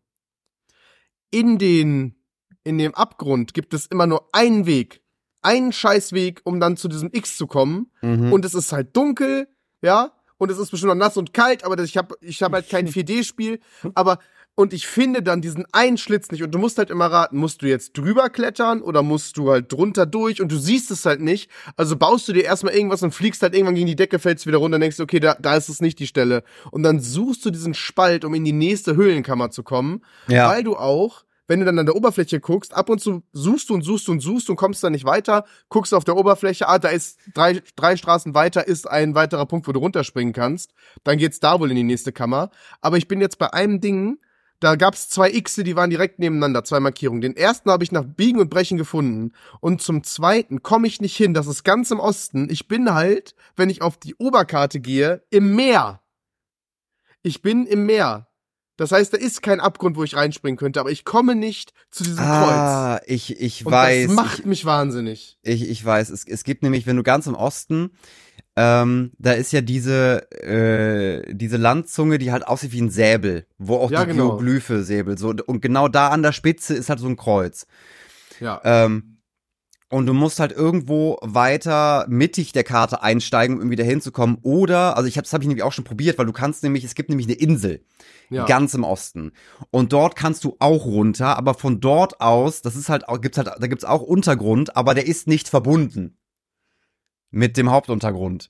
In den, in dem Abgrund gibt es immer nur einen Weg. Einen Scheißweg, um dann zu diesem X zu kommen. Mhm. Und es ist halt dunkel, ja. Und es ist bestimmt noch nass und kalt, aber ich habe ich hab halt kein 4D-Spiel. Aber und ich finde dann diesen einen Schlitz nicht und du musst halt immer raten, musst du jetzt drüber klettern oder musst du halt drunter durch und du siehst es halt nicht. Also baust du dir erstmal irgendwas und fliegst halt irgendwann gegen die Decke, fällst wieder runter und denkst, okay, da, da ist es nicht die Stelle. Und dann suchst du diesen Spalt, um in die nächste Höhlenkammer zu kommen, ja. weil du auch wenn du dann an der Oberfläche guckst, ab und zu suchst du und suchst und suchst und kommst da nicht weiter, guckst auf der Oberfläche, ah, da ist drei, drei Straßen weiter, ist ein weiterer Punkt, wo du runterspringen kannst. Dann geht's da wohl in die nächste Kammer. Aber ich bin jetzt bei einem Ding, da gab es zwei X, die waren direkt nebeneinander, zwei Markierungen. Den ersten habe ich nach Biegen und Brechen gefunden. Und zum zweiten komme ich nicht hin. Das ist ganz im Osten. Ich bin halt, wenn ich auf die Oberkarte gehe, im Meer. Ich bin im Meer. Das heißt, da ist kein Abgrund, wo ich reinspringen könnte, aber ich komme nicht zu diesem ah, Kreuz. Ich, ich und weiß. Das macht ich, mich wahnsinnig. Ich, ich weiß. Es, es gibt nämlich, wenn du ganz im Osten ähm, da ist ja diese, äh, diese Landzunge, die halt aussieht wie ein Säbel, wo auch ja, die genau. Hieroglyphe Säbel so und genau da an der Spitze ist halt so ein Kreuz. Ja. Ähm, und du musst halt irgendwo weiter mittig der Karte einsteigen, um irgendwie dahin zu kommen. Oder, also ich habe das habe ich nämlich auch schon probiert, weil du kannst nämlich, es gibt nämlich eine Insel Ja. ganz im Osten und dort kannst du auch runter, aber von dort aus, das ist halt, auch- gibt's halt, da gibt's auch Untergrund, aber der ist nicht verbunden mit dem Hauptuntergrund.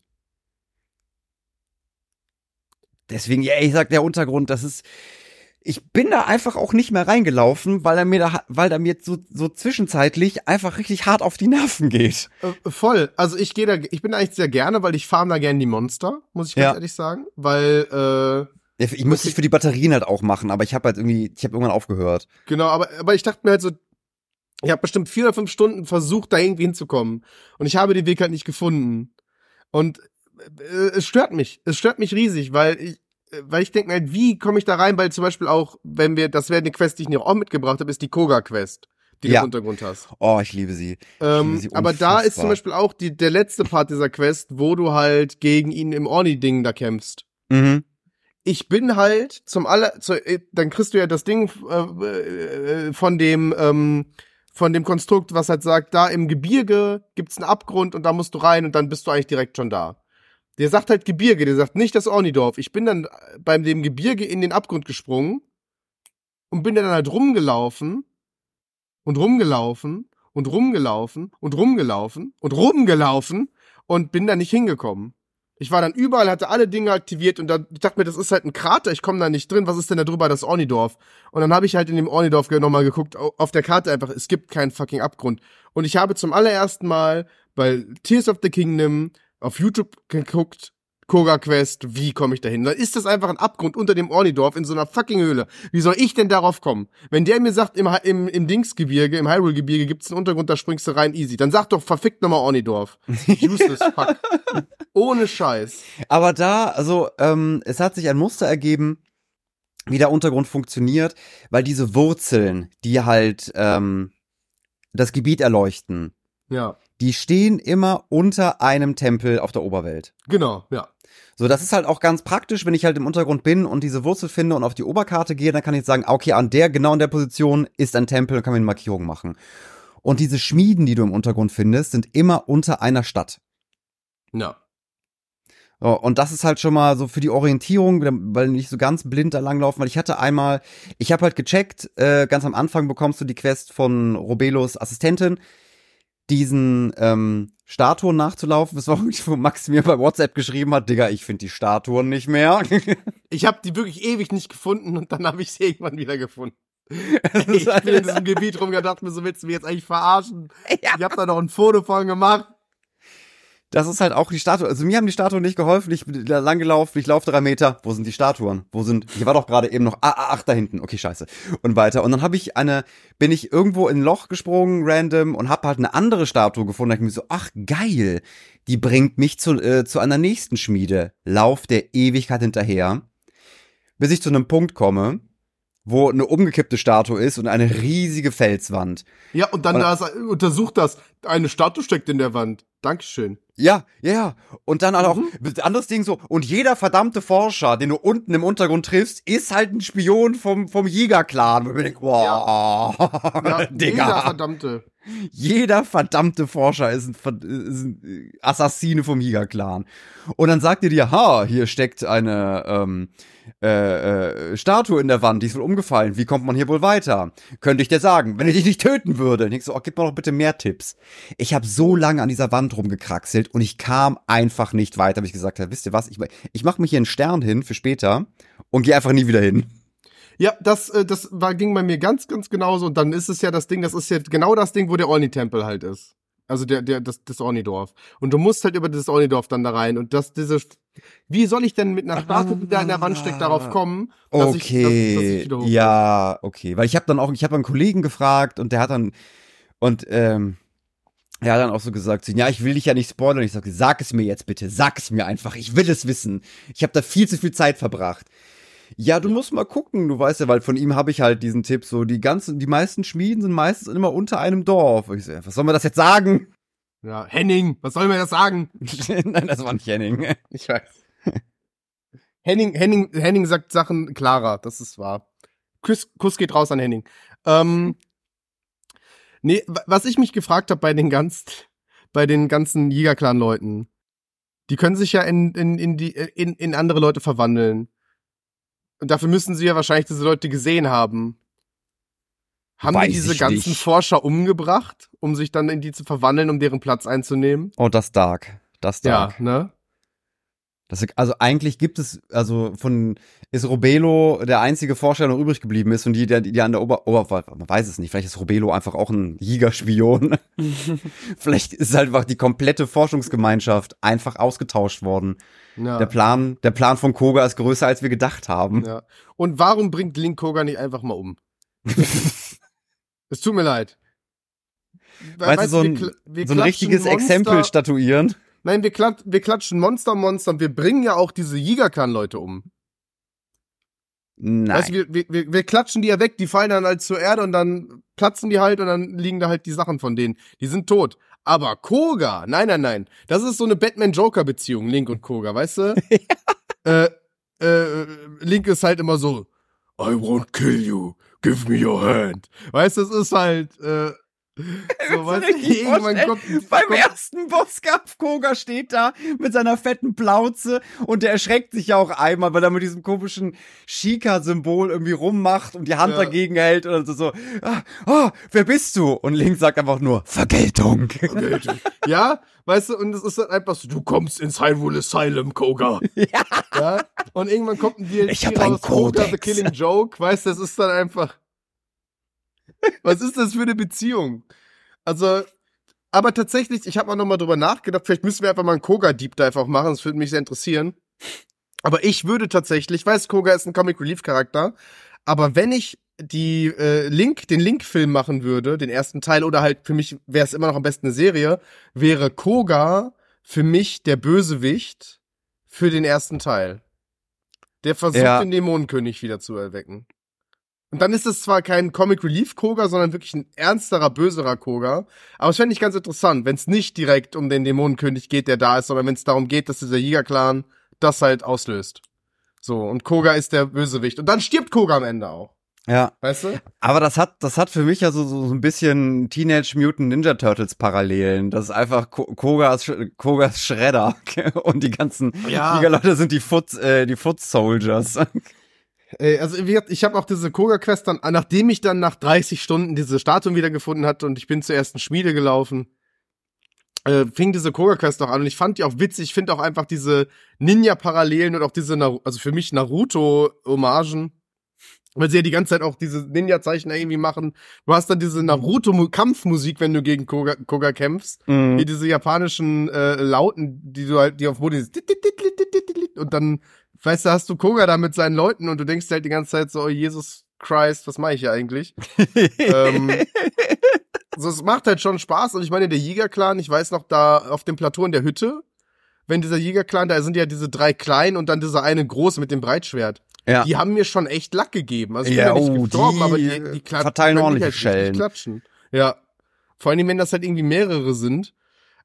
Deswegen, ja, ich sag, der Untergrund, das ist, ich bin da einfach auch nicht mehr reingelaufen, weil er mir da, weil er mir so, so zwischenzeitlich einfach richtig hart auf die Nerven geht. Äh, voll. Also ich gehe da, ich bin da eigentlich sehr gerne, weil ich farm da gerne die Monster, muss ich ganz Ja. ehrlich sagen. Weil, äh, Ich müsste es für die Batterien halt auch machen, aber ich habe halt irgendwie, ich habe irgendwann aufgehört. genau, aber, aber ich dachte mir halt so, ich habe bestimmt vier oder fünf Stunden versucht, da irgendwie hinzukommen. Und ich habe den Weg halt nicht gefunden. Und äh, es stört mich. Es stört mich riesig, weil ich, weil ich denke halt, wie komme ich da rein? Weil zum Beispiel auch, wenn wir, das wäre eine Quest, die ich mir auch mitgebracht habe, ist die Koga-Quest, die Ja. du im Untergrund hast. Oh, ich liebe sie. Ähm, sie aber da ist zum Beispiel auch die, der letzte Part dieser Quest, wo du halt gegen ihn im Orni-Ding da kämpfst. Mhm. Ich bin halt zum aller, zu, äh, dann kriegst du ja das Ding äh, äh, von dem, ähm, von dem Konstrukt, was halt sagt, da im Gebirge gibt's einen Abgrund und da musst du rein und dann bist du eigentlich direkt schon da. Der sagt halt Gebirge, der sagt nicht das Ornidorf. Ich bin dann beim dem Gebirge in den Abgrund gesprungen und bin dann halt rumgelaufen und rumgelaufen und rumgelaufen und rumgelaufen und rumgelaufen und bin da nicht hingekommen. Ich war dann überall, hatte alle Dinge aktiviert und dann dachte mir, das ist halt ein Krater, ich komme da nicht drin. Was ist denn da drüber, das Ornidorf? Und dann habe ich halt in dem Ornidorf nochmal geguckt, au- auf der Karte einfach, es gibt keinen fucking Abgrund. Und ich habe zum allerersten Mal bei Tears of the Kingdom auf YouTube geguckt, Koga Quest, wie komme ich da hin? Dann ist das einfach ein Abgrund unter dem Ornidorf in so einer fucking Höhle. Wie soll ich denn darauf kommen? Wenn der mir sagt, im, im, im Dingsgebirge, im Hyrule-Gebirge gibt's einen Untergrund, da springst du rein easy. Dann sag doch verfickt nochmal Ornidorf. Useless fuck. Ohne Scheiß. Aber da, also, ähm, es hat sich ein Muster ergeben, wie der Untergrund funktioniert, weil diese Wurzeln, die halt ähm, das Gebiet erleuchten, Ja. die stehen immer unter einem Tempel auf der Oberwelt. Genau, ja. So, das ist halt auch ganz praktisch, wenn ich halt im Untergrund bin und diese Wurzel finde und auf die Oberkarte gehe, dann kann ich sagen, okay, an der, genau in der Position ist ein Tempel und kann mir eine Markierung machen. Und diese Schmieden, die du im Untergrund findest, sind immer unter einer Stadt. Ja. So, und das ist halt schon mal so für die Orientierung, weil nicht so ganz blind da langlaufen, weil ich hatte einmal, ich habe halt gecheckt, äh, ganz am Anfang bekommst du die Quest von Robelos Assistentin, diesen ähm, Statuen nachzulaufen. Das war wirklich, wo Max mir bei WhatsApp geschrieben hat, Digga, ich finde die Statuen nicht mehr. Ich habe die wirklich ewig nicht gefunden und dann habe ich sie irgendwann wieder gefunden. Ich bin in diesem Gebiet rumgedacht, mir so willst du mich jetzt eigentlich verarschen. Ja. Ich habe da noch ein Foto von gemacht. Das ist halt auch die Statue. Also mir haben die Statuen nicht geholfen. Ich bin da lang gelaufen, ich laufe drei Meter. Wo sind die Statuen? Wo sind? Hier war doch gerade eben noch. Ah, ah, ach, da hinten. Okay, scheiße. Und weiter. Und dann habe ich eine, bin ich irgendwo in ein Loch gesprungen, random, und habe halt eine andere Statue gefunden. Da ich mir so, ach geil, die bringt mich zu, äh, zu einer nächsten Schmiede. Lauf der Ewigkeit hinterher, bis ich zu einem Punkt komme, wo eine umgekippte Statue ist und eine riesige Felswand. Ja, und dann Und- da ist, untersucht das. Eine Statue steckt in der Wand. Dankeschön. Ja, ja, ja. Und dann halt auch Mhm. anderes Ding so. Und jeder verdammte Forscher, den du unten im Untergrund triffst, ist halt ein Spion vom, vom Jäger-Clan. Wo ich denk, wow, Ja, jeder Digga. verdammte. Jeder verdammte Forscher ist ein, ist ein Assassine vom Jäger-Clan. Und dann sagt ihr dir, ha, hier steckt eine ähm, äh, äh, Statue in der Wand, die ist wohl umgefallen. Wie kommt man hier wohl weiter? Könnte ich dir sagen, wenn ich dich nicht töten würde. Und ich so, oh, gib mir doch bitte mehr Tipps. Ich habe so lange an dieser Wand rumgekraxelt und ich kam einfach nicht weiter, bis ich gesagt habe, wisst ihr was, ich, ich mache mir hier einen Stern hin für später und gehe einfach nie wieder hin. Ja, das, äh, das war, ging bei mir ganz, ganz genauso. Und dann ist es ja das Ding, das ist ja genau das Ding, wo der Orni-Tempel halt ist. Also der, der, das, das Ornidorf. Und du musst halt über dieses Ornidorf dann da rein. Und das, diese, wie soll ich denn mit einer Statue, die da in der Wand steckt, darauf kommen, dass ich, dass, dass Okay, ja, okay, weil ich habe dann auch, ich habe einen Kollegen gefragt und der hat dann und ähm, er hat dann auch so gesagt, ja, ich will dich ja nicht spoilern. Ich sage, sag es mir jetzt bitte, sag es mir einfach, ich will es wissen. Ich habe da viel zu viel Zeit verbracht. Ja, du musst mal gucken, du weißt ja, weil von ihm habe ich halt diesen Tipp, so die ganzen, die meisten Schmieden sind meistens immer unter einem Dorf. Und ich so, was soll man das jetzt sagen? Ja, Henning, was soll mir das sagen? Nein, das war nicht Henning. Ich weiß. Henning, Henning, Henning sagt Sachen klarer, das ist wahr. Kuss, Kuss geht raus an Henning. Ähm, Nee, wa- was ich mich gefragt habe bei den ganz, bei den ganzen Jäger-Clan-Leuten, die können sich ja in, in, in, die, in, in andere Leute verwandeln. Und dafür müssen sie ja wahrscheinlich diese Leute gesehen haben. Haben Weiß die diese ganzen nicht. Forscher umgebracht, um sich dann in die zu verwandeln, um deren Platz einzunehmen? Oh, das Dark. Das Dark. Ja, ne? Das, also eigentlich gibt es, also von ist Robelo der einzige Forscher, der noch übrig geblieben ist und die, der, die an der Ober, Ober man weiß es nicht, vielleicht ist Robelo einfach auch ein Jägerspion. vielleicht ist halt einfach die komplette Forschungsgemeinschaft einfach ausgetauscht worden. Ja. Der Plan, der Plan von Koga ist größer, als wir gedacht haben. ja. Und warum bringt Link Koga nicht einfach mal um? Es tut mir leid. Weißt du, so ein, wir so ein richtiges Monster- Exempel statuieren. Nein, wir, klat wir klatschen Monster, Monster und wir bringen ja auch diese Jägerclan-Leute um. Nein. Weißt du, wir, wir, wir, wir klatschen die ja weg, die fallen dann halt zur Erde und dann platzen die halt und dann liegen da halt die Sachen von denen. Die sind tot. Aber Koga, nein, nein, nein. Das ist so eine Batman-Joker-Beziehung, Link und Koga, weißt du? äh, äh, Link ist halt immer so, I won't kill you, give me your hand. Weißt du, es ist halt, äh, so, richtig irgendwann kommt, Beim kommt ersten Bosskampf, Koga steht da mit seiner fetten Plauze und der erschreckt sich ja auch einmal, weil er mit diesem komischen Shika-Symbol irgendwie rummacht und die Hand Ja. dagegen hält und so, so ah, oh, wer bist du? Und Link sagt einfach nur, Vergeltung. Ja, weißt du, und es ist dann einfach so, du kommst ins Hyrule Asylum, Koga. Ja. Ja, und irgendwann kommt ein DLC Ich hab raus, Koga the. Killing Joke, weißt du, das ist dann einfach, was ist das für eine Beziehung? Also, aber tatsächlich, ich habe mal nochmal drüber nachgedacht, vielleicht müssen wir einfach mal einen Koga Deep Dive auch machen, das würde mich sehr interessieren. Aber ich würde tatsächlich, ich weiß, Koga ist ein Comic Relief Charakter, aber wenn ich die äh, Link, den Link-Film machen würde, den ersten Teil, oder halt für mich wäre es immer noch am besten eine Serie, wäre Koga für mich der Bösewicht für den ersten Teil. Der versucht, Ja. den Dämonenkönig wieder zu erwecken. Und dann ist es zwar kein Comic Relief Koga, sondern wirklich ein ernsterer, böserer Koga. Aber es fände ich ganz interessant, wenn es nicht direkt um den Dämonenkönig geht, der da ist, sondern wenn es darum geht, dass dieser Jägerclan das halt auslöst. So, und Koga ist der Bösewicht. Und dann stirbt Koga am Ende auch. Ja, Weißt du? aber das hat, das hat für mich ja so, so, so ein bisschen Teenage Mutant Ninja Turtles Parallelen. Das ist einfach Ko Kogas, Kogas Schredder und die ganzen Ja. Jägerleute sind die Foot, äh, die Foot Soldiers. Ey, also ich habe auch diese Koga-Quest dann, nachdem ich dann nach 30 Stunden diese Statuen wiedergefunden hatte und ich bin zur ersten Schmiede gelaufen, äh, fing diese Koga-Quest auch an und ich fand die auch witzig. Ich finde auch einfach diese Ninja-Parallelen und auch diese, also für mich Naruto-Hommagen, weil sie ja die ganze Zeit auch diese Ninja-Zeichen irgendwie machen. Du hast dann diese Naruto-Kampfmusik, wenn du gegen Koga, Koga kämpfst. Mhm. Hier diese japanischen äh, Lauten, die du halt, die auf Boden und dann, weißt du, hast du Koga da mit seinen Leuten und du denkst halt die ganze Zeit so, oh Jesus Christ, was mache ich hier eigentlich? ähm, so, es macht halt schon Spaß und ich meine, der Jägerclan, ich weiß noch, da auf dem Plateau in der Hütte, wenn dieser Jägerclan, da sind ja diese drei kleinen und dann dieser eine große mit dem Breitschwert. Ja. Die haben mir schon echt Lack gegeben. Also ich Ja, bin ja nicht oh, gestorben, die, aber die, die klatschen. verteilen ordentliche halt Schellen. Klatschen. Ja. Vor allem, wenn das halt irgendwie mehrere sind.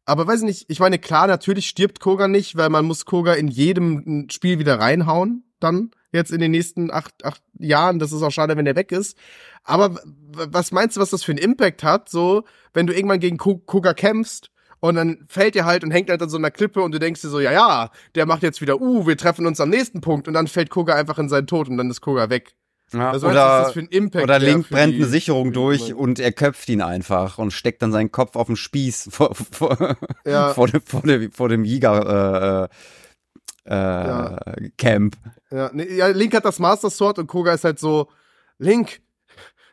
Aber weiß ich nicht, ich meine, klar, natürlich stirbt Koga nicht, weil man muss Koga in jedem Spiel wieder reinhauen, dann, jetzt in den nächsten acht, acht Jahren. Das ist auch schade, wenn der weg ist. Aber was meinst du, was das für einen Impact hat, so, wenn du irgendwann gegen Ko- Koga kämpfst und dann fällt er halt und hängt halt an so einer Klippe und du denkst dir so, ja, ja, der macht jetzt wieder, uh, wir treffen uns am nächsten Punkt und dann fällt Koga einfach in seinen Tod und dann ist Koga weg. Ja, Also, oder das für ein Impact oder Link brennt die- eine Sicherung durch und er köpft ihn einfach und steckt dann seinen Kopf auf den Spieß vor, vor, Ja. vor, dem, vor, dem, vor dem Jäger äh, äh, Ja. Camp. Ja, nee, ja, Link hat das Master Sword und Koga ist halt so, Link,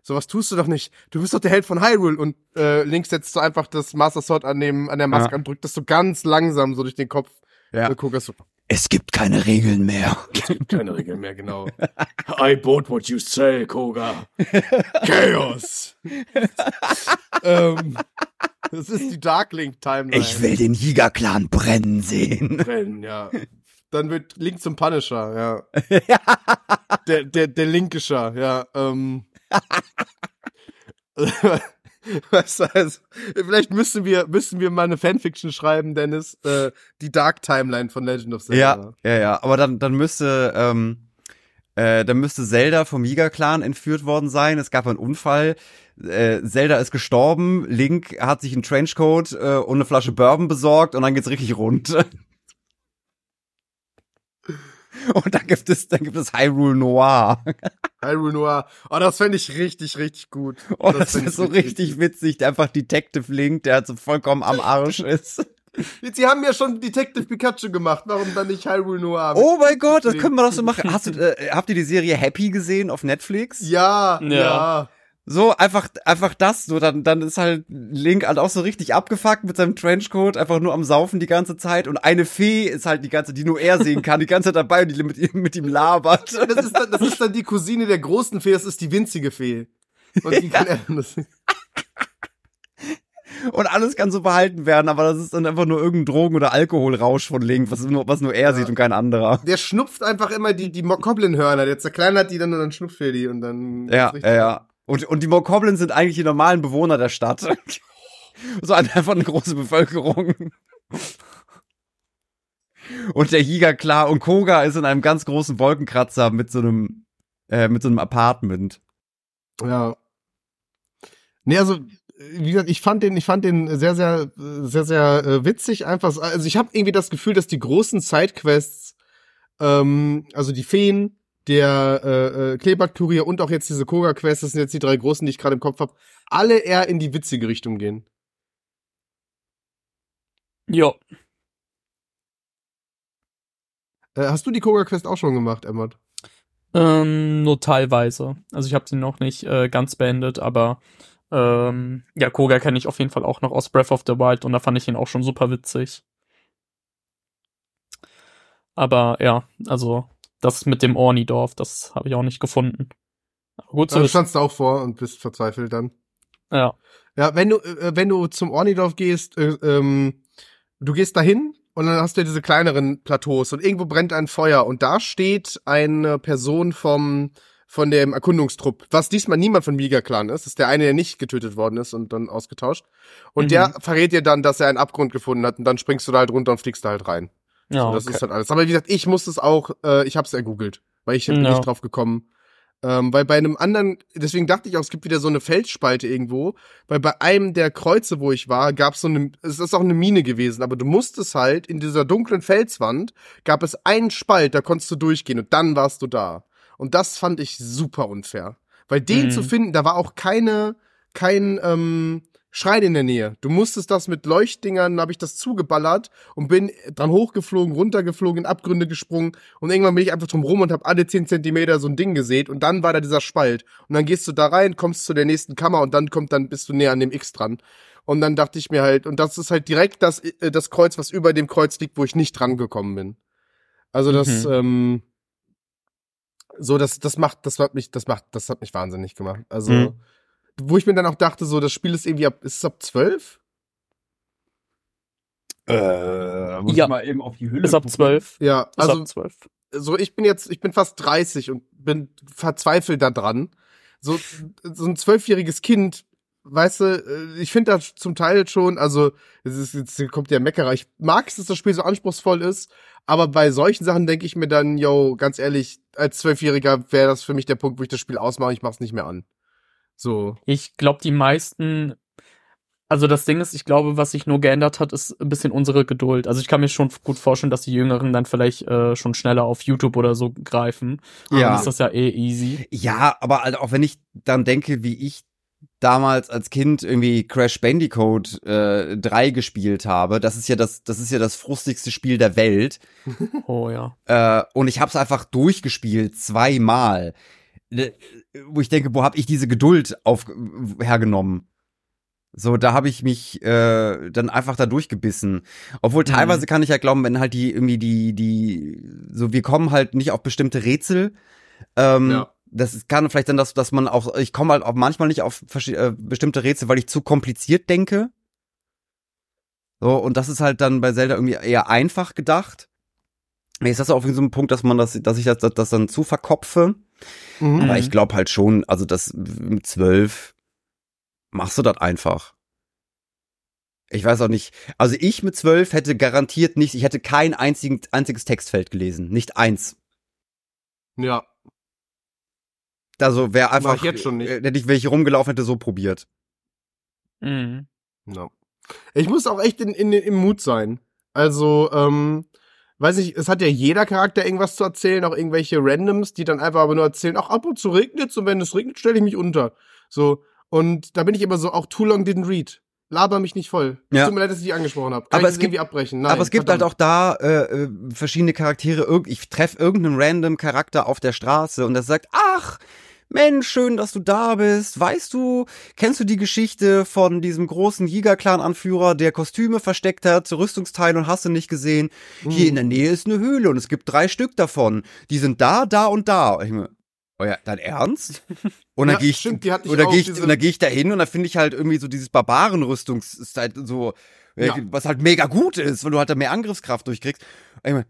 sowas tust du doch nicht. Du bist doch der Held von Hyrule. Und äh, Link setzt so einfach das Master Sword an, dem, an der Maske Ja. und drückt das so ganz langsam so durch den Kopf. Ja. Und Koga ist so, Es gibt keine Regeln mehr. keine Regeln mehr, genau. I bought what you sell, Koga. Chaos. ähm, das ist die Dark Link Timeline. Ich will den Jägerclan brennen sehen. brennen, ja. Dann wird Link zum Punisher, ja. Der, der, der Linkischer, ja. Ähm. weißt du, also, vielleicht müssen wir, müssen wir mal eine Fanfiction schreiben, Dennis, äh, die Dark Timeline von Legend of Zelda. Ja, ja, ja. Aber dann, dann müsste, ähm, äh, dann müsste Zelda vom Jägerclan entführt worden sein. Es gab einen Unfall. äh, Zelda ist gestorben, Link hat sich einen Trenchcoat äh, und eine Flasche Bourbon besorgt und dann geht's richtig rund. Und dann gibt es, dann gibt es Hyrule Noir. Hyrule Noir. Oh, das fände ich richtig, richtig gut. Oh, das, das ist so richtig, richtig witzig. Der einfach Detective Link, der halt so vollkommen am Arsch ist. Sie haben ja schon Detective Pikachu gemacht. Warum dann nicht Hyrule Noir? Oh mein Gott, das können wir doch so machen. Hast du, äh, habt ihr die Serie Happy gesehen auf Netflix? Ja, ja. ja. So, einfach, einfach das, so, dann, dann ist halt Link halt auch so richtig abgefuckt mit seinem Trenchcoat, einfach nur am Saufen die ganze Zeit und eine Fee ist halt die ganze, die nur er sehen kann, die ganze Zeit dabei und die mit ihm, mit ihm labert. Das ist, dann, das ist dann die Cousine der großen Fee, das ist die winzige Fee. Und die kann er, das und alles kann so behalten werden, aber das ist dann einfach nur irgendein Drogen- oder Alkoholrausch von Link, was nur, was nur er ja. sieht und kein anderer. Der schnupft einfach immer die, die Goblin-Hörner, der zerkleinert die dann und dann schnupft er die und dann. Ja, ja, ja. Und, und die Mokoblins sind eigentlich die normalen Bewohner der Stadt. so einfach eine große Bevölkerung. Und der Jiga, klar, und Koga ist in einem ganz großen Wolkenkratzer mit so einem, äh, mit so einem Apartment. Ja. Nee, also, wie gesagt, ich fand den, ich fand den sehr, sehr, sehr, sehr äh, witzig einfach. Also ich habe irgendwie das Gefühl, dass die großen Sidequests, ähm, also die Feen, der äh, äh, Kleeblatt-Kurier und auch jetzt diese Koga-Quest, das sind jetzt die drei großen, die ich gerade im Kopf habe, alle eher in die witzige Richtung gehen. Ja. Äh, hast du die Koga-Quest auch schon gemacht, Emmert? Ähm, nur teilweise. Also ich habe sie noch nicht äh, ganz beendet, aber ähm, ja, Koga kenne ich auf jeden Fall auch noch aus Breath of the Wild und da fand ich ihn auch schon super witzig. Aber ja, also das mit dem Ornidorf, das habe ich auch nicht gefunden. Aber gut so. Also standst du auch vor und bist verzweifelt dann. Ja. Ja, wenn du, äh, wenn du zum Ornidorf gehst, äh, ähm, du gehst dahin und dann hast du diese kleineren Plateaus und irgendwo brennt ein Feuer und da steht eine Person vom, von dem Erkundungstrupp, was diesmal niemand von Miga Clan ist. Das ist der eine, der nicht getötet worden ist und dann ausgetauscht. Und mhm. der verrät dir dann, dass er einen Abgrund gefunden hat und dann springst du da halt runter und fliegst da halt rein. Ja, so, das okay. ist halt alles. Aber wie gesagt, ich muss es auch, äh, ich habe es ergoogelt, weil ich bin ja. nicht drauf gekommen. Ähm, weil bei einem anderen, deswegen dachte ich auch, es gibt wieder so eine Felsspalte irgendwo, weil bei einem der Kreuze, wo ich war, gab es so eine, es ist auch eine Mine gewesen, aber du musstest halt in dieser dunklen Felswand, gab es einen Spalt, da konntest du durchgehen und dann warst du da. Und das fand ich super unfair. Weil den mhm. zu finden, da war auch keine, kein, ähm, Schrein in der Nähe. Du musstest das mit Leuchtdingern, habe ich das zugeballert und bin dran hochgeflogen, runtergeflogen, in Abgründe gesprungen und irgendwann bin ich einfach drum rum und habe alle 10 Zentimeter so ein Ding gesehen und dann war da dieser Spalt. Und dann gehst du da rein, kommst zu der nächsten Kammer und dann kommt, dann bist du näher an dem X dran. Und dann dachte ich mir halt, und das ist halt direkt das, äh, das Kreuz, was über dem Kreuz liegt, wo ich nicht dran gekommen bin. Also das, mhm. ähm, so, das, das macht, das hat mich, das macht, das hat mich wahnsinnig gemacht. Also, mhm wo ich mir dann auch dachte, so, das Spiel ist irgendwie ab, ist es ab 12? Äh, muss ja. ich mal eben auf die Hülle. Ist ab 12. Ja, also. Ist ab 12. So, ich bin jetzt, ich bin fast 30 und bin verzweifelt da dran. So, so ein zwölfjähriges Kind, weißt du, äh, ich finde das zum Teil schon, also, es ist, jetzt kommt der Meckerer. Ich mag es, dass das Spiel so anspruchsvoll ist, aber bei solchen Sachen denke ich mir dann, yo, ganz ehrlich, als Zwölfjähriger wäre das für mich der Punkt, wo ich das Spiel ausmache, ich mach's nicht mehr an. So. Ich glaube, die meisten, also das Ding ist, ich glaube, was sich nur geändert hat, ist ein bisschen unsere Geduld. Also ich kann mir schon gut vorstellen, dass die Jüngeren dann vielleicht äh, schon schneller auf YouTube oder so greifen. Ja. Dann ist das ja eh easy. Ja, aber halt auch wenn ich dann denke, wie ich damals als Kind irgendwie Crash Bandicoot äh, 3 gespielt habe, das ist ja das, das ist ja das frustigste Spiel der Welt. Oh ja. Äh, und ich habe es einfach durchgespielt, zweimal. Äh, wo ich denke, wo habe ich diese Geduld auf hergenommen? So, da habe ich mich äh, dann einfach da durchgebissen. Obwohl mhm. teilweise kann ich ja glauben, wenn halt die irgendwie die die so wir kommen halt nicht auf bestimmte Rätsel. Ähm, ja. Das kann vielleicht dann, dass dass man auch ich komme halt auch manchmal nicht auf äh, bestimmte Rätsel, weil ich zu kompliziert denke. So und das ist halt dann bei Zelda irgendwie eher einfach gedacht. Ist das auf so einem Punkt, dass man das, dass ich das, das dann zu verkopfe. Mhm. Aber ich glaube halt schon, also das mit zwölf machst du das einfach. Ich weiß auch nicht. Also ich mit zwölf hätte garantiert nicht, ich hätte kein einzigen, einziges Textfeld gelesen. Nicht eins. Ja. Also wer Mach einfach, ich jetzt schon nicht. äh, hätte ich welche rumgelaufen hätte, so probiert. Mhm. Ja. Ich muss auch echt in, in, im Mut sein. Also, ähm, weiß ich, es hat ja jeder Charakter irgendwas zu erzählen, auch irgendwelche Randoms, die dann einfach aber nur erzählen, ach, ab und zu regnet's und wenn es regnet, stelle ich mich unter. So. Und da bin ich immer so, auch too long didn't read. Laber mich nicht voll. Ja. Tut mir leid, dass ich die angesprochen habe. Kann Aber es das gibt- abbrechen? Nein, Aber es gibt verdammt. halt auch da äh, äh, verschiedene Charaktere. Ich treffe irgendeinen random Charakter auf der Straße und der sagt, ach, Mensch, schön, dass du da bist. Weißt du, kennst du die Geschichte von diesem großen Giga-Clan-Anführer, der Kostüme versteckt hat, Rüstungsteile und hast du nicht gesehen? Hier in der Nähe ist eine Höhle und es gibt drei Stück davon. Die sind da, da und da. Ich oh ja, dein Ernst? Und dann Ja, gehe ich, stimmt, oder gehe ich, und dann gehe ich da hin und dann finde ich halt irgendwie so dieses Barbarenrüstungs, so, äh, Ja. was halt mega gut ist, weil du halt da mehr Angriffskraft durchkriegst. Ich mein,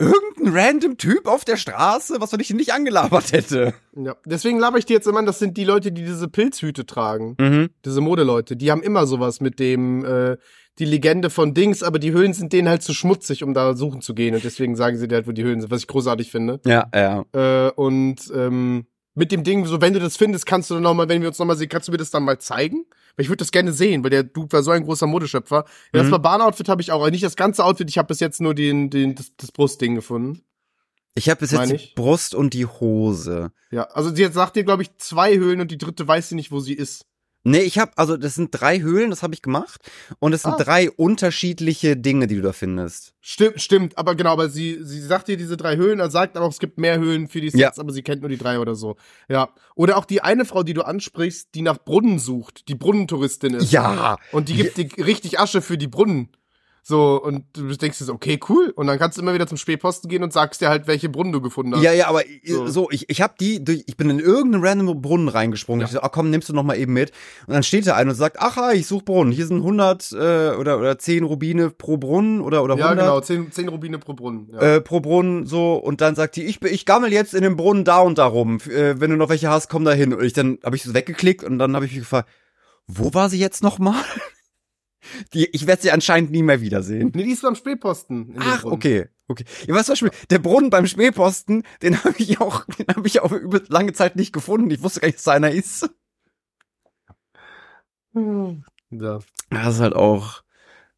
irgendein random Typ auf der Straße, was wenn ich ihn nicht angelabert hätte. Ja. Deswegen laber ich dir jetzt immer, an, das sind die Leute, die diese Pilzhüte tragen. Mhm. Diese Modeleute. Die haben immer sowas mit dem, äh, die Legende von Dings, aber die Höhlen sind denen halt zu schmutzig, um da suchen zu gehen. Und deswegen sagen sie dir halt, wo die Höhlen sind, was ich großartig finde. Ja, ja. Äh, und ähm, mit dem Ding, so wenn du das findest, kannst du dann noch mal, wenn wir uns noch mal sehen, kannst du mir das dann mal zeigen? Weil ich würde das gerne sehen, weil der Dude war so ein großer Modeschöpfer. Ja, das Mhm. Barbanen-Outfit habe ich auch, aber nicht das ganze Outfit. Ich habe bis jetzt nur den, den, das, das Brustding gefunden. Ich habe bis jetzt die. Brust und die Hose. Ja, also sie sagt dir, glaube ich, zwei Höhlen und die dritte weiß sie nicht, wo sie ist. Nee, ich habe, also das sind drei Höhlen, das habe ich gemacht. Und es sind Ah. drei unterschiedliche Dinge, die du da findest. Stimmt, stimmt, aber genau, aber sie, sie sagt dir diese drei Höhlen, er sagt aber auch, es gibt mehr Höhlen für die Sets, Ja. aber sie kennt nur die drei oder so. Ja. Oder auch die eine Frau, die du ansprichst, die nach Brunnen sucht, die Brunnentouristin ist. Ja. Und die gibt dir richtig Asche für die Brunnen. So, und du denkst so, okay, cool. Und dann kannst du immer wieder zum Spähposten gehen und sagst dir halt, welche Brunnen du gefunden hast. Ja, ja, aber So. so, ich, ich habe die, durch, ich bin in irgendeinen random Brunnen reingesprungen. Ja. Ich so, ach komm, nimmst du noch mal eben mit. Und dann steht da einer und sagt, ach, hi, ich suche Brunnen. Hier sind 100 äh, oder oder 10 Rubine pro Brunnen oder oder 100 Ja, genau, zehn, zehn Rubine pro Brunnen. Ja. äh, pro Brunnen so. Und dann sagt die, ich ich gammel jetzt in dem Brunnen da und da rum. Äh, wenn du noch welche hast, komm da hin. Und ich dann habe ich so weggeklickt und dann habe ich mich gefragt, wo war sie jetzt noch mal? Die, ich werde sie anscheinend nie mehr wiedersehen. nee, die ist beim Spähposten. Ach, okay. Okay. Ja, was zum Beispiel, der Brunnen beim Schmähposten, den habe ich auch, den habe ich auch über lange Zeit nicht gefunden. Ich wusste gar nicht, dass da einer ist. Ja. Das ist halt auch,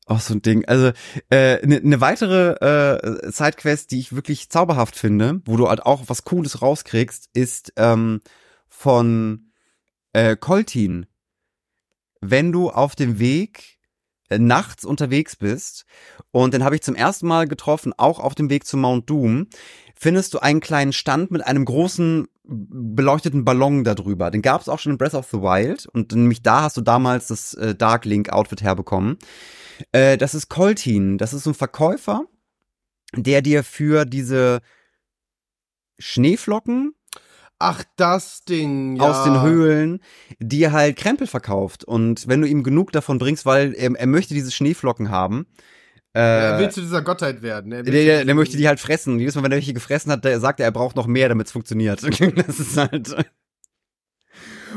auch so ein Ding. Also, eine äh, ne ne weitere äh, Sidequest, die ich wirklich zauberhaft finde, wo du halt auch was Cooles rauskriegst, ist ähm, von äh, Coltin. Wenn du auf dem Weg nachts unterwegs bist, und den habe ich zum ersten Mal getroffen, auch auf dem Weg zu Mount Doom, findest du einen kleinen Stand mit einem großen beleuchteten Ballon darüber. Den gab es auch schon in Breath of the Wild und nämlich da hast du damals das äh, Dark Link Outfit herbekommen. Äh, das ist Coltin, das ist so ein Verkäufer, der dir für diese Schneeflocken Ach, das Ding, ja. aus den Höhlen, dir halt Krempel verkauft. Und wenn du ihm genug davon bringst, weil er, er möchte diese Schneeflocken haben, äh, Er will zu dieser Gottheit werden. Er der, der, der möchte die halt fressen. Jedes Mal, wenn er welche gefressen hat, der sagt er, er braucht noch mehr, damit es funktioniert. Das ist halt.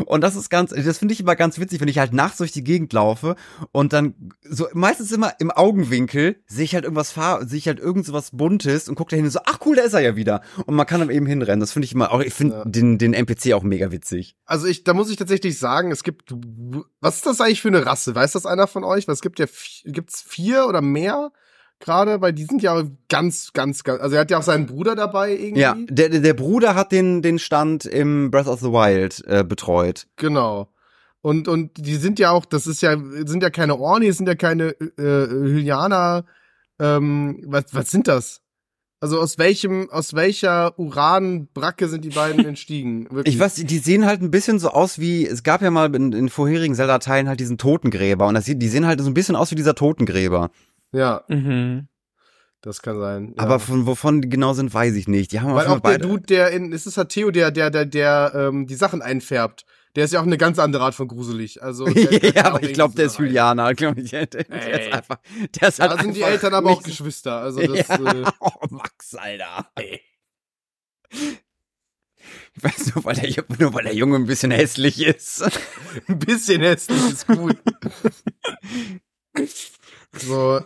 Und das ist ganz, das finde ich immer ganz witzig, wenn ich halt nachts durch die Gegend laufe und dann so meistens immer im Augenwinkel sehe ich halt irgendwas fahr, sehe ich halt irgend so was Buntes und gucke da hin und so, ach cool, da ist er ja wieder. Und man kann dann eben hinrennen. Das finde ich immer auch, ich finde Ja. den, den NPC auch mega witzig. Also ich, da muss ich tatsächlich sagen, es gibt, was ist das eigentlich für eine Rasse? Weiß das einer von euch? Weil es gibt ja, gibt's vier oder mehr? Gerade, weil die sind ja ganz, ganz, ganz, also er hat ja auch seinen Bruder dabei irgendwie. Ja, der, der der Bruder hat den, den Stand im Breath of the Wild äh, betreut. Genau. Und, und die sind ja auch, das ist ja, sind ja keine Orni, sind ja keine äh, Hylianer. Ähm, was, was sind das? Also aus welchem, aus welcher Uranbracke sind die beiden entstiegen? Wirklich. Ich weiß, die sehen halt ein bisschen so aus wie, es gab ja mal in, in vorherigen Zelda-Teilen halt diesen Totengräber und das, sieht- die sehen halt so ein bisschen aus wie dieser Totengräber. Ja, Mhm. das kann sein. Ja. Aber von wovon die genau sind, weiß ich nicht. Die haben Weil auch der jeden Fall Dude, der in, es ist halt Theo, der, der, der, der ähm, die Sachen einfärbt. Der ist ja auch eine ganz andere Art von gruselig. Also der, der ja, aber ich glaube, der ist so Hylianer, glaube ich. Der, der ist einfach, der ist halt Da sind die Eltern aber auch Geschwister. Also das, ja. äh, oh, Max, Alter. Ich weiß nur, weil der, nur weil der Junge ein bisschen hässlich ist. ein bisschen hässlich ist gut. so.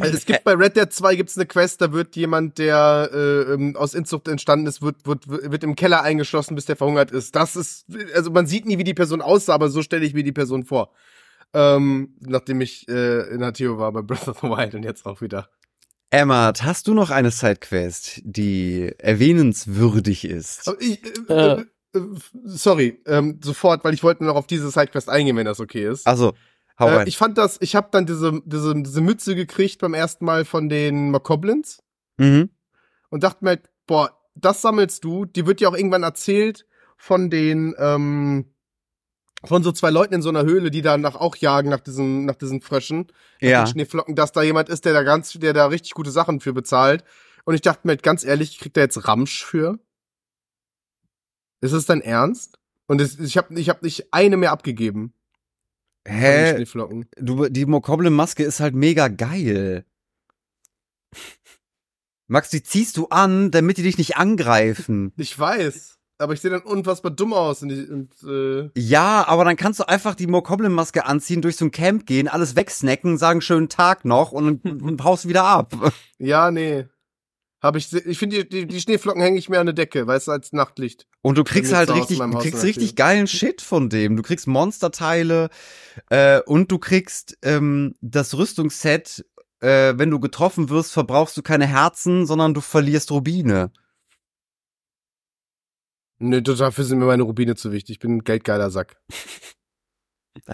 Also es gibt bei Red Dead 2 gibt's eine Quest, da wird jemand, der äh, ähm, aus Inzucht entstanden ist, wird, wird, wird im Keller eingeschlossen, bis der verhungert ist. Das ist, also man sieht nie, wie die Person aussah, aber so stelle ich mir die Person vor. Ähm, nachdem ich äh, in Hateo war bei Breath of the Wild und jetzt auch wieder. Emma, hast du noch eine Sidequest, die erwähnenswürdig ist? Ich, äh, äh, äh, sorry, ähm, sofort, weil ich wollte noch auf diese Sidequest eingehen, wenn das okay ist. Also, Äh, ich fand das, ich habe dann diese, diese, diese Mütze gekriegt beim ersten Mal von den Makoblins mhm. und dachte mir, halt, boah, das sammelst du. Die wird ja auch irgendwann erzählt von den, ähm, von so zwei Leuten in so einer Höhle, die danach auch jagen nach diesen, nach diesen Fröschen, nach Ja. den Schneeflocken, dass da jemand ist, der da ganz, der da richtig gute Sachen für bezahlt. Und ich dachte mir, halt, ganz ehrlich, kriegt er jetzt Ramsch für? Ist es dein Ernst? Und es, ich habe ich hab nicht eine mehr abgegeben. Hä? Schneeflocken. Du, die Mokoblin-Maske ist halt mega geil. Max, die ziehst du an, damit die dich nicht angreifen. Ich weiß. Aber ich sehe dann unfassbar dumm aus. Und, und äh, Ja, aber dann kannst du einfach die Mokoblin-Maske anziehen, durch so ein Camp gehen, alles wegsnacken, sagen schönen Tag noch und, und haust wieder ab. ja, nee. Hab ich, ich finde, die, die, Schneeflocken hänge ich mir an eine Decke, weißt du, als Nachtlicht. Und du kriegst halt richtig, du kriegst richtig geilen Shit von dem. Du kriegst Monsterteile äh, und du kriegst ähm, das Rüstungsset. Äh, wenn du getroffen wirst, verbrauchst du keine Herzen, sondern du verlierst Rubine. Nee, dafür sind mir meine Rubine zu wichtig. Ich bin ein geldgeiler Sack.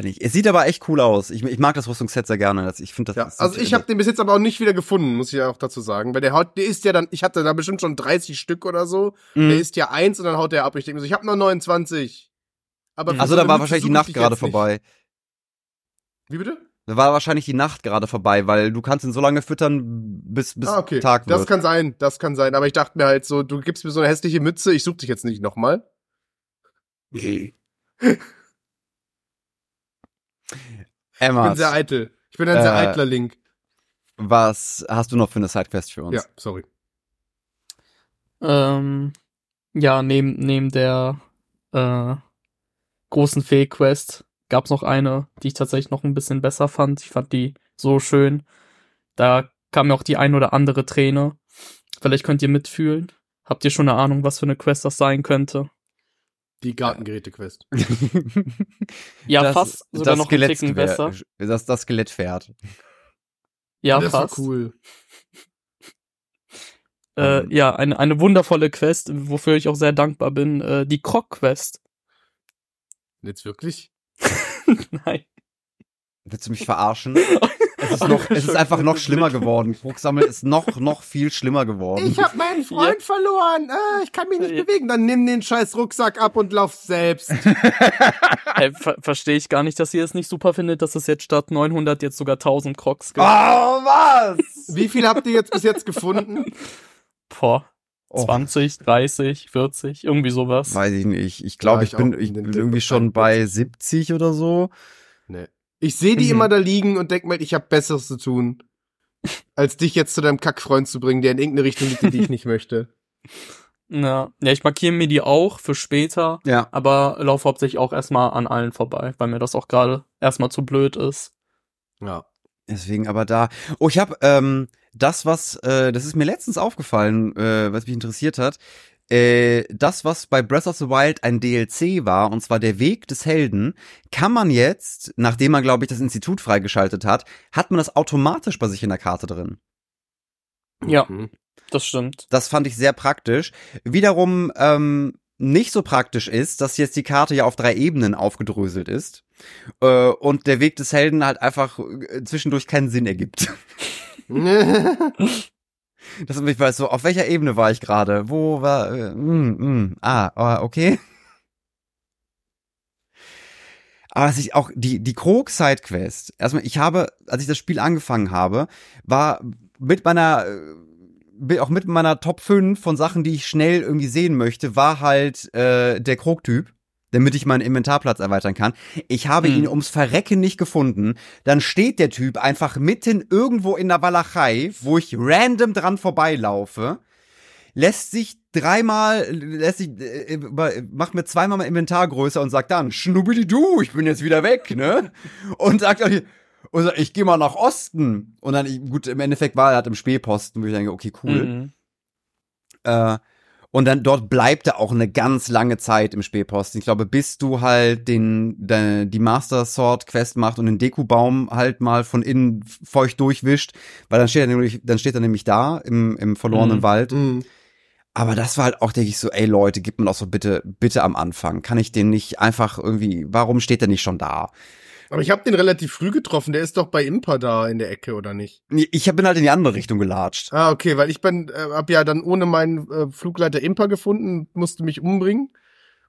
Nicht. Es sieht aber echt cool aus. Ich, ich mag das Rüstungsset sehr gerne. Das- Ich finde das. Ja, das also ich habe den bis jetzt aber auch nicht wieder gefunden, muss ich ja auch dazu sagen. Weil der haut, der ist ja dann, ich hatte da bestimmt schon 30 Stück oder so. Mhm. Der ist ja eins und dann haut der ab. Ich denke mir so, ich habe noch 29. Aber für Also so da war wahrscheinlich die Nacht gerade jetzt nicht. vorbei. Wie bitte? Da war wahrscheinlich die Nacht gerade vorbei, weil du kannst ihn so lange füttern, bis, bis ah, okay. Tag das wird. kann sein, das kann sein. Aber ich dachte mir halt so, du gibst mir so eine hässliche Mütze, ich suche dich jetzt nicht nochmal. Ich Emma, bin sehr eitel. Ich bin ein sehr Äh, eitler Link. was hast du noch für eine Sidequest für uns? Ja, sorry. Ähm, ja, neben, neben der äh, großen Fee-Quest gab's noch eine, die ich tatsächlich noch ein bisschen besser fand. Ich fand die so schön. Da kam mir auch die ein oder andere Träne. Vielleicht könnt ihr mitfühlen. Habt ihr schon eine Ahnung, was für eine Quest das sein könnte? Die Gartengeräte-Quest. Ja, das, fast sogar das noch Ticken Skelettgewehr- besser. Das, das Skelettpferd. Ja, das fast. war cool. Äh, Ähm. ja, eine, eine wundervolle Quest, wofür ich auch sehr dankbar bin. Äh, die Krog-Quest. Jetzt wirklich? Nein. Willst du mich verarschen? Es ist, noch, es ist einfach noch schlimmer geworden. Krugsammeln ist noch, noch viel schlimmer geworden. Ich habe meinen Freund verloren. Äh, ich kann mich nicht Ja. bewegen. Dann nimm den scheiß Rucksack ab und lauf selbst. Äh, ver Verstehe ich gar nicht, dass ihr es nicht super findet, dass es jetzt statt 900 jetzt sogar 1000 Crocs gibt. oh, was? Wie viel habt ihr jetzt bis jetzt gefunden? Boah, Oh, 20, 30, 40, irgendwie sowas. weiß ich nicht. Ich glaube, Ja, ich, ich bin, ich bin irgendwie schon bei 70 oder so. Ich sehe die Mhm. immer da liegen und denk mir, ich habe Besseres zu tun, als dich jetzt zu deinem Kackfreund zu bringen, der in irgendeine Richtung liegt, die ich nicht möchte. Ja. ja, ich markiere mir die auch für später, Ja. aber laufe hauptsächlich auch erstmal an allen vorbei, weil mir das auch gerade erstmal zu blöd ist. Ja. Deswegen aber da. Oh, ich habe ähm, das, was, äh, das ist mir letztens aufgefallen, äh, was mich interessiert hat. Äh, das, was bei Breath of the Wild ein DLC war, und zwar der Weg des Helden, kann man jetzt, nachdem man, glaube ich, das Institut freigeschaltet hat, hat man das automatisch bei sich in der Karte drin. Ja. Mhm. Das stimmt. Das fand ich sehr praktisch. Wiederum ähm, nicht so praktisch ist, dass jetzt die Karte ja auf drei Ebenen aufgedröselt ist äh, und der Weg des Helden halt einfach äh, zwischendurch keinen Sinn ergibt. Das ich weiß so, auf welcher Ebene war ich gerade? Wo war äh, mm, mm, ah, ah, okay. Aber was ich auch die die Krog Sidequest. Erstmal, ich habe, als ich das Spiel angefangen habe, war mit meiner äh, auch mit meiner Top 5 von Sachen, die ich schnell irgendwie sehen möchte, war halt äh, der Krog-Typ, damit ich meinen Inventarplatz erweitern kann. Ich habe Hm. ihn ums Verrecken nicht gefunden. Dann steht der Typ einfach mitten irgendwo in der Walachei, wo ich random dran vorbeilaufe, lässt sich dreimal, lässt sich, äh, macht mir zweimal mein Inventar größer und sagt dann, Schnubbidi-Du, ich bin jetzt wieder weg, ne? Und sagt, Und so, ich gehe mal nach Osten. Und dann, gut, im Endeffekt war er halt im Spähposten, wo ich denke, okay, cool. Mhm. Äh, und dann dort bleibt er auch eine ganz lange Zeit im Spähposten. Ich glaube, bis du halt den, de, die Master Sword Quest macht und den Dekubaum halt mal von innen feucht durchwischt, weil dann steht er nämlich, dann steht er nämlich da im, im verlorenen Mhm. Wald. Mhm. Aber das war halt auch, denke ich, so, ey Leute, gib mir doch so bitte, bitte am Anfang. Kann ich den nicht einfach irgendwie, warum steht der nicht schon da? Aber ich habe den relativ früh getroffen. Der ist doch bei Impa da in der Ecke, oder nicht? Ich bin halt in die andere Richtung gelatscht. Ah, okay, weil ich bin, äh, hab ja dann ohne meinen äh, Flugleiter Impa gefunden, musste mich umbringen.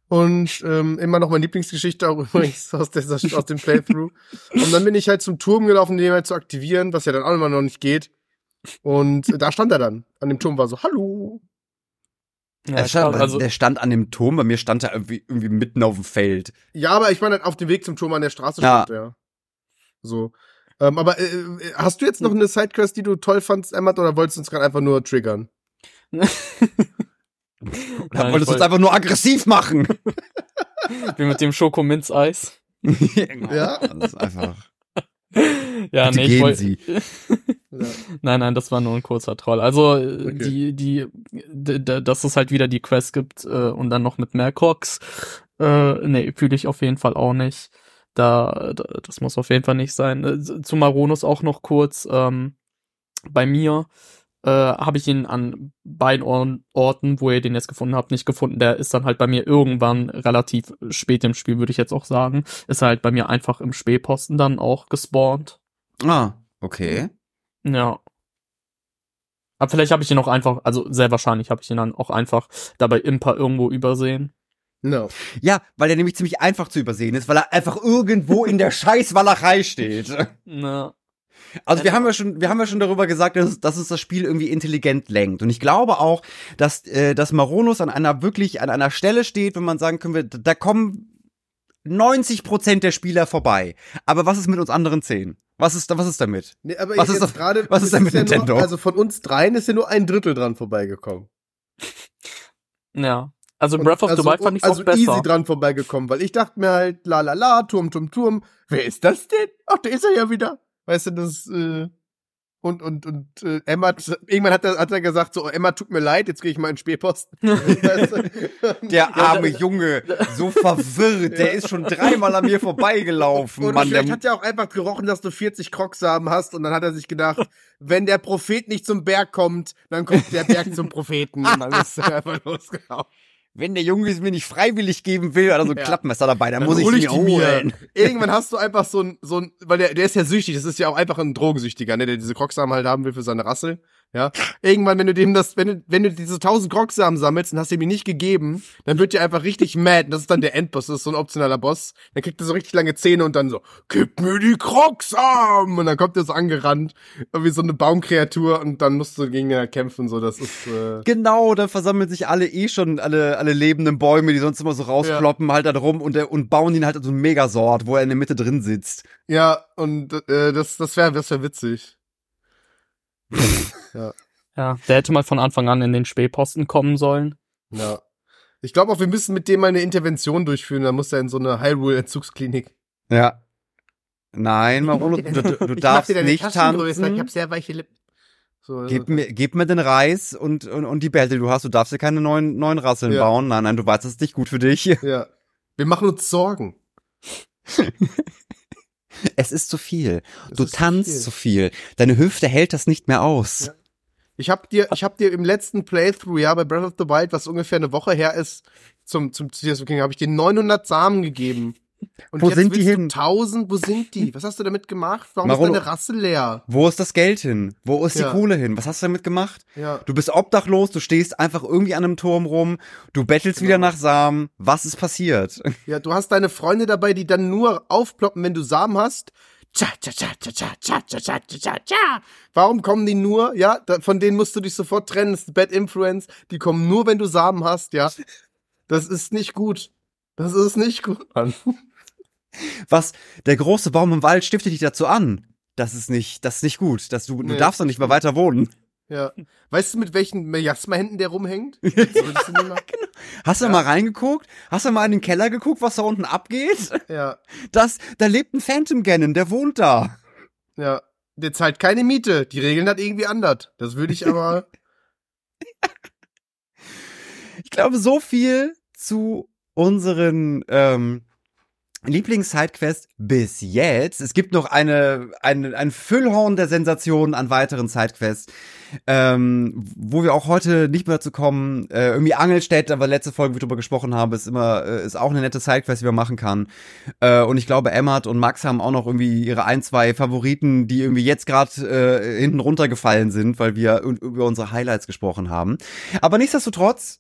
Und ähm, immer noch meine Lieblingsgeschichte auch übrigens aus, der, aus dem Playthrough. Und dann bin ich halt zum Turm gelaufen, den halt zu aktivieren, was ja dann auch immer noch nicht geht. Und äh, da stand er dann. An dem Turm war so, hallo. Ja, Er stand, also, der stand an dem Turm, bei mir stand er irgendwie, irgendwie mitten auf dem Feld. Ja, aber ich war halt auf dem Weg zum Turm an der Straße Ja. stand er. So. Ähm, aber äh, hast du jetzt noch eine Sidequest, die du toll fandst, Emmat, oder wolltest du uns gerade einfach nur triggern? Nein, wolltest du uns einfach nur aggressiv machen. wie mit dem Schokominz-Eis. Ja? Das ist einfach. Ja, Bitte nee, ich wollte. Nein, nein, das war nur ein kurzer Troll. Also äh, Okay. die, die, dass es halt wieder die Quest gibt äh, und dann noch mit mehr Crocs, äh, nee, fühle ich auf jeden Fall auch nicht. Da, da, das muss auf jeden Fall nicht sein. Äh, Zu Maronus auch noch kurz. Ähm, bei mir äh, habe ich ihn an beiden Or Orten, wo ihr den jetzt gefunden habt, nicht gefunden. Der ist dann halt bei mir irgendwann relativ spät im Spiel, würde ich jetzt auch sagen. Ist halt bei mir einfach im Spähposten dann auch gespawnt. Ah, okay. Ja. Aber vielleicht habe ich ihn auch einfach, also sehr wahrscheinlich habe ich ihn dann auch einfach dabei Impa irgendwo übersehen. No. Ja, weil er nämlich ziemlich einfach zu übersehen ist, weil er einfach irgendwo in der Scheißwallerei steht. Na, Also wir haben ja schon, wir haben ja schon darüber gesagt, dass, dass es das Spiel irgendwie intelligent lenkt. Und ich glaube auch, dass, äh, dass Maronus an einer wirklich, an einer Stelle steht, wenn man sagen können wir, da kommen 90 Prozent der Spieler vorbei. Aber was ist mit uns anderen 10? Was ist, was ist damit? Nee, aber Was ist das- gerade, was ist denn mit ja Nintendo? Nur, also von uns dreien ist ja nur ein Drittel dran vorbeigekommen. ja. Also Breath of the also, Wild fand ich also auch besser. easy dran vorbeigekommen, weil ich dachte mir halt, la la la, Turm, Turm, Turm. Wer ist das denn? Ach, der ist er ja wieder. Weißt du, das, äh, und, und, und äh, Emma, irgendwann hat er, hat er gesagt, so, Emma, tut mir leid, jetzt gehe ich mal in den du? Der arme Junge, so verwirrt, der ist schon dreimal an mir vorbeigelaufen, Und Mann. vielleicht Der, hat er auch einfach gerochen, dass du 40 Krocksamen hast und dann hat er sich gedacht, wenn der Prophet nicht zum Berg kommt, dann kommt der Berg zum Propheten und dann ist er einfach losgelaufen. Wenn der Junge es mir nicht freiwillig geben will, hat er so ein Ja. Klappmesser dabei, dann, Dann muss ich die mir holen. Irgendwann hast du einfach so ein, so ein, weil der, der ist ja süchtig, das ist ja auch einfach ein Drogensüchtiger, ne, der diese Krocksamen halt haben will für seine Rasse. Ja. Irgendwann, wenn du dem das, wenn du, wenn du diese tausend Krocksamen sammelst und hast ihm die nicht gegeben, dann wird der einfach richtig mad. Und das ist dann der Endboss, das ist so ein optionaler Boss. Dann kriegt er so richtig lange Zähne und dann so, gib mir die Krocksamen! Und dann kommt er so angerannt, wie so eine Baumkreatur und dann musst du gegen ihn halt kämpfen, so, das ist, äh, Genau, dann versammeln sich alle eh schon, alle, alle lebenden Bäume, die sonst immer so rausploppen, halt da drum und, der- und bauen ihn halt so ein Megasort, wo er in der Mitte drin sitzt. ja, und, äh, das, das wäre, das wäre witzig. Ja. Ja, der hätte mal von Anfang an in den Spähposten kommen sollen. Ja. Ich glaube auch, wir müssen mit dem mal eine Intervention durchführen. Da muss er in so eine Hyrule-Entzugsklinik. Ja. Nein, Marono, du, du, darfst nicht tanzen. sehr weiche Lippen. So, Gib mir, gib mir den Reis und, und, und die Bälle, die du hast. Du darfst dir keine neuen, neuen Rasseln Ja. bauen. Nein, nein, du weißt, das ist nicht gut für dich. Ja. Wir machen uns Sorgen. Es ist zu viel. Das Du ist zu tanzt viel. zu viel. Deine Hüfte hält das nicht mehr aus. Ja. Ich hab dir, ich hab dir im letzten Playthrough, ja, bei Breath of the Wild, was ungefähr eine Woche her ist, zum, zum Tears of King, habe ich dir 900 Samen gegeben. Und Wo jetzt sind die hin? 1000, wo sind die? Was hast du damit gemacht? Warum Marono- ist deine Rasse leer? Wo ist das Geld hin? Wo ist Ja. die Kohle hin? Was hast du damit gemacht? Ja. Du bist obdachlos, du stehst einfach irgendwie an einem Turm rum, du bettelst wieder Genau. nach Samen. Was ist passiert? Ja, du hast deine Freunde dabei, die dann nur aufploppen, wenn du Samen hast. Tja, tja, tja, tja, tja, tja, tja, tja, tja, tja, tja. Warum kommen die nur? Ja, von denen musst du dich sofort trennen. Das ist Bad Influence. Die kommen nur, wenn du Samen hast, ja. Das ist nicht gut. Das ist nicht gut, Mann. Was? Der große Baum im Wald stiftet dich dazu an. Das ist nicht, das ist nicht gut. Das, du, du Nee, darfst doch nicht mehr weiter wohnen. Ja. Weißt du, mit welchen Miasma-Händen der rumhängt? Du nicht mal- Hast du Ja. mal reingeguckt? Hast du mal in den Keller geguckt, was da unten abgeht? ja. Das, da lebt ein Phantom Ganon, der wohnt da. Ja. Der zahlt keine Miete. Die regeln das irgendwie anders. Das würde ich aber. ich glaube, so viel zu unseren ähm, Lieblings-Sidequest bis jetzt. Es gibt noch eine, eine, ein Füllhorn der Sensationen an weiteren Sidequests, ähm, wo wir auch heute nicht mehr dazu kommen. Äh, irgendwie Angelstädt, aber letzte Folge, wie wir drüber gesprochen haben, ist immer, äh, ist auch eine nette Sidequest, die man machen kann. Äh, und ich glaube, Emmert und Max haben auch noch irgendwie ihre ein, zwei Favoriten, die irgendwie jetzt gerade äh, hinten runtergefallen sind, weil wir über unsere Highlights gesprochen haben. Aber nichtsdestotrotz,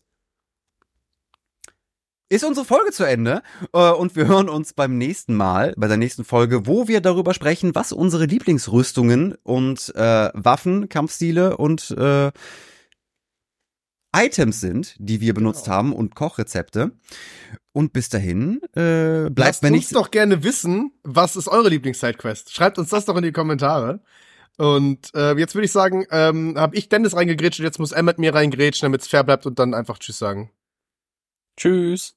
ist unsere Folge zu Ende äh, und wir hören uns beim nächsten Mal, bei der nächsten Folge, wo wir darüber sprechen, was unsere Lieblingsrüstungen und äh, Waffen, Kampfstile und äh, Items sind, die wir benutzt genau. haben und Kochrezepte. Und bis dahin äh, bleibt Lasst mir nichts. uns doch gerne wissen, was ist eure Lieblings-Sidequest? Schreibt uns das doch in die Kommentare. Und äh, jetzt würde ich sagen, ähm, habe ich Dennis reingegrätscht und jetzt muss Emmet mir reingrätschen, damit es fair bleibt und dann einfach Tschüss sagen. Tschüss.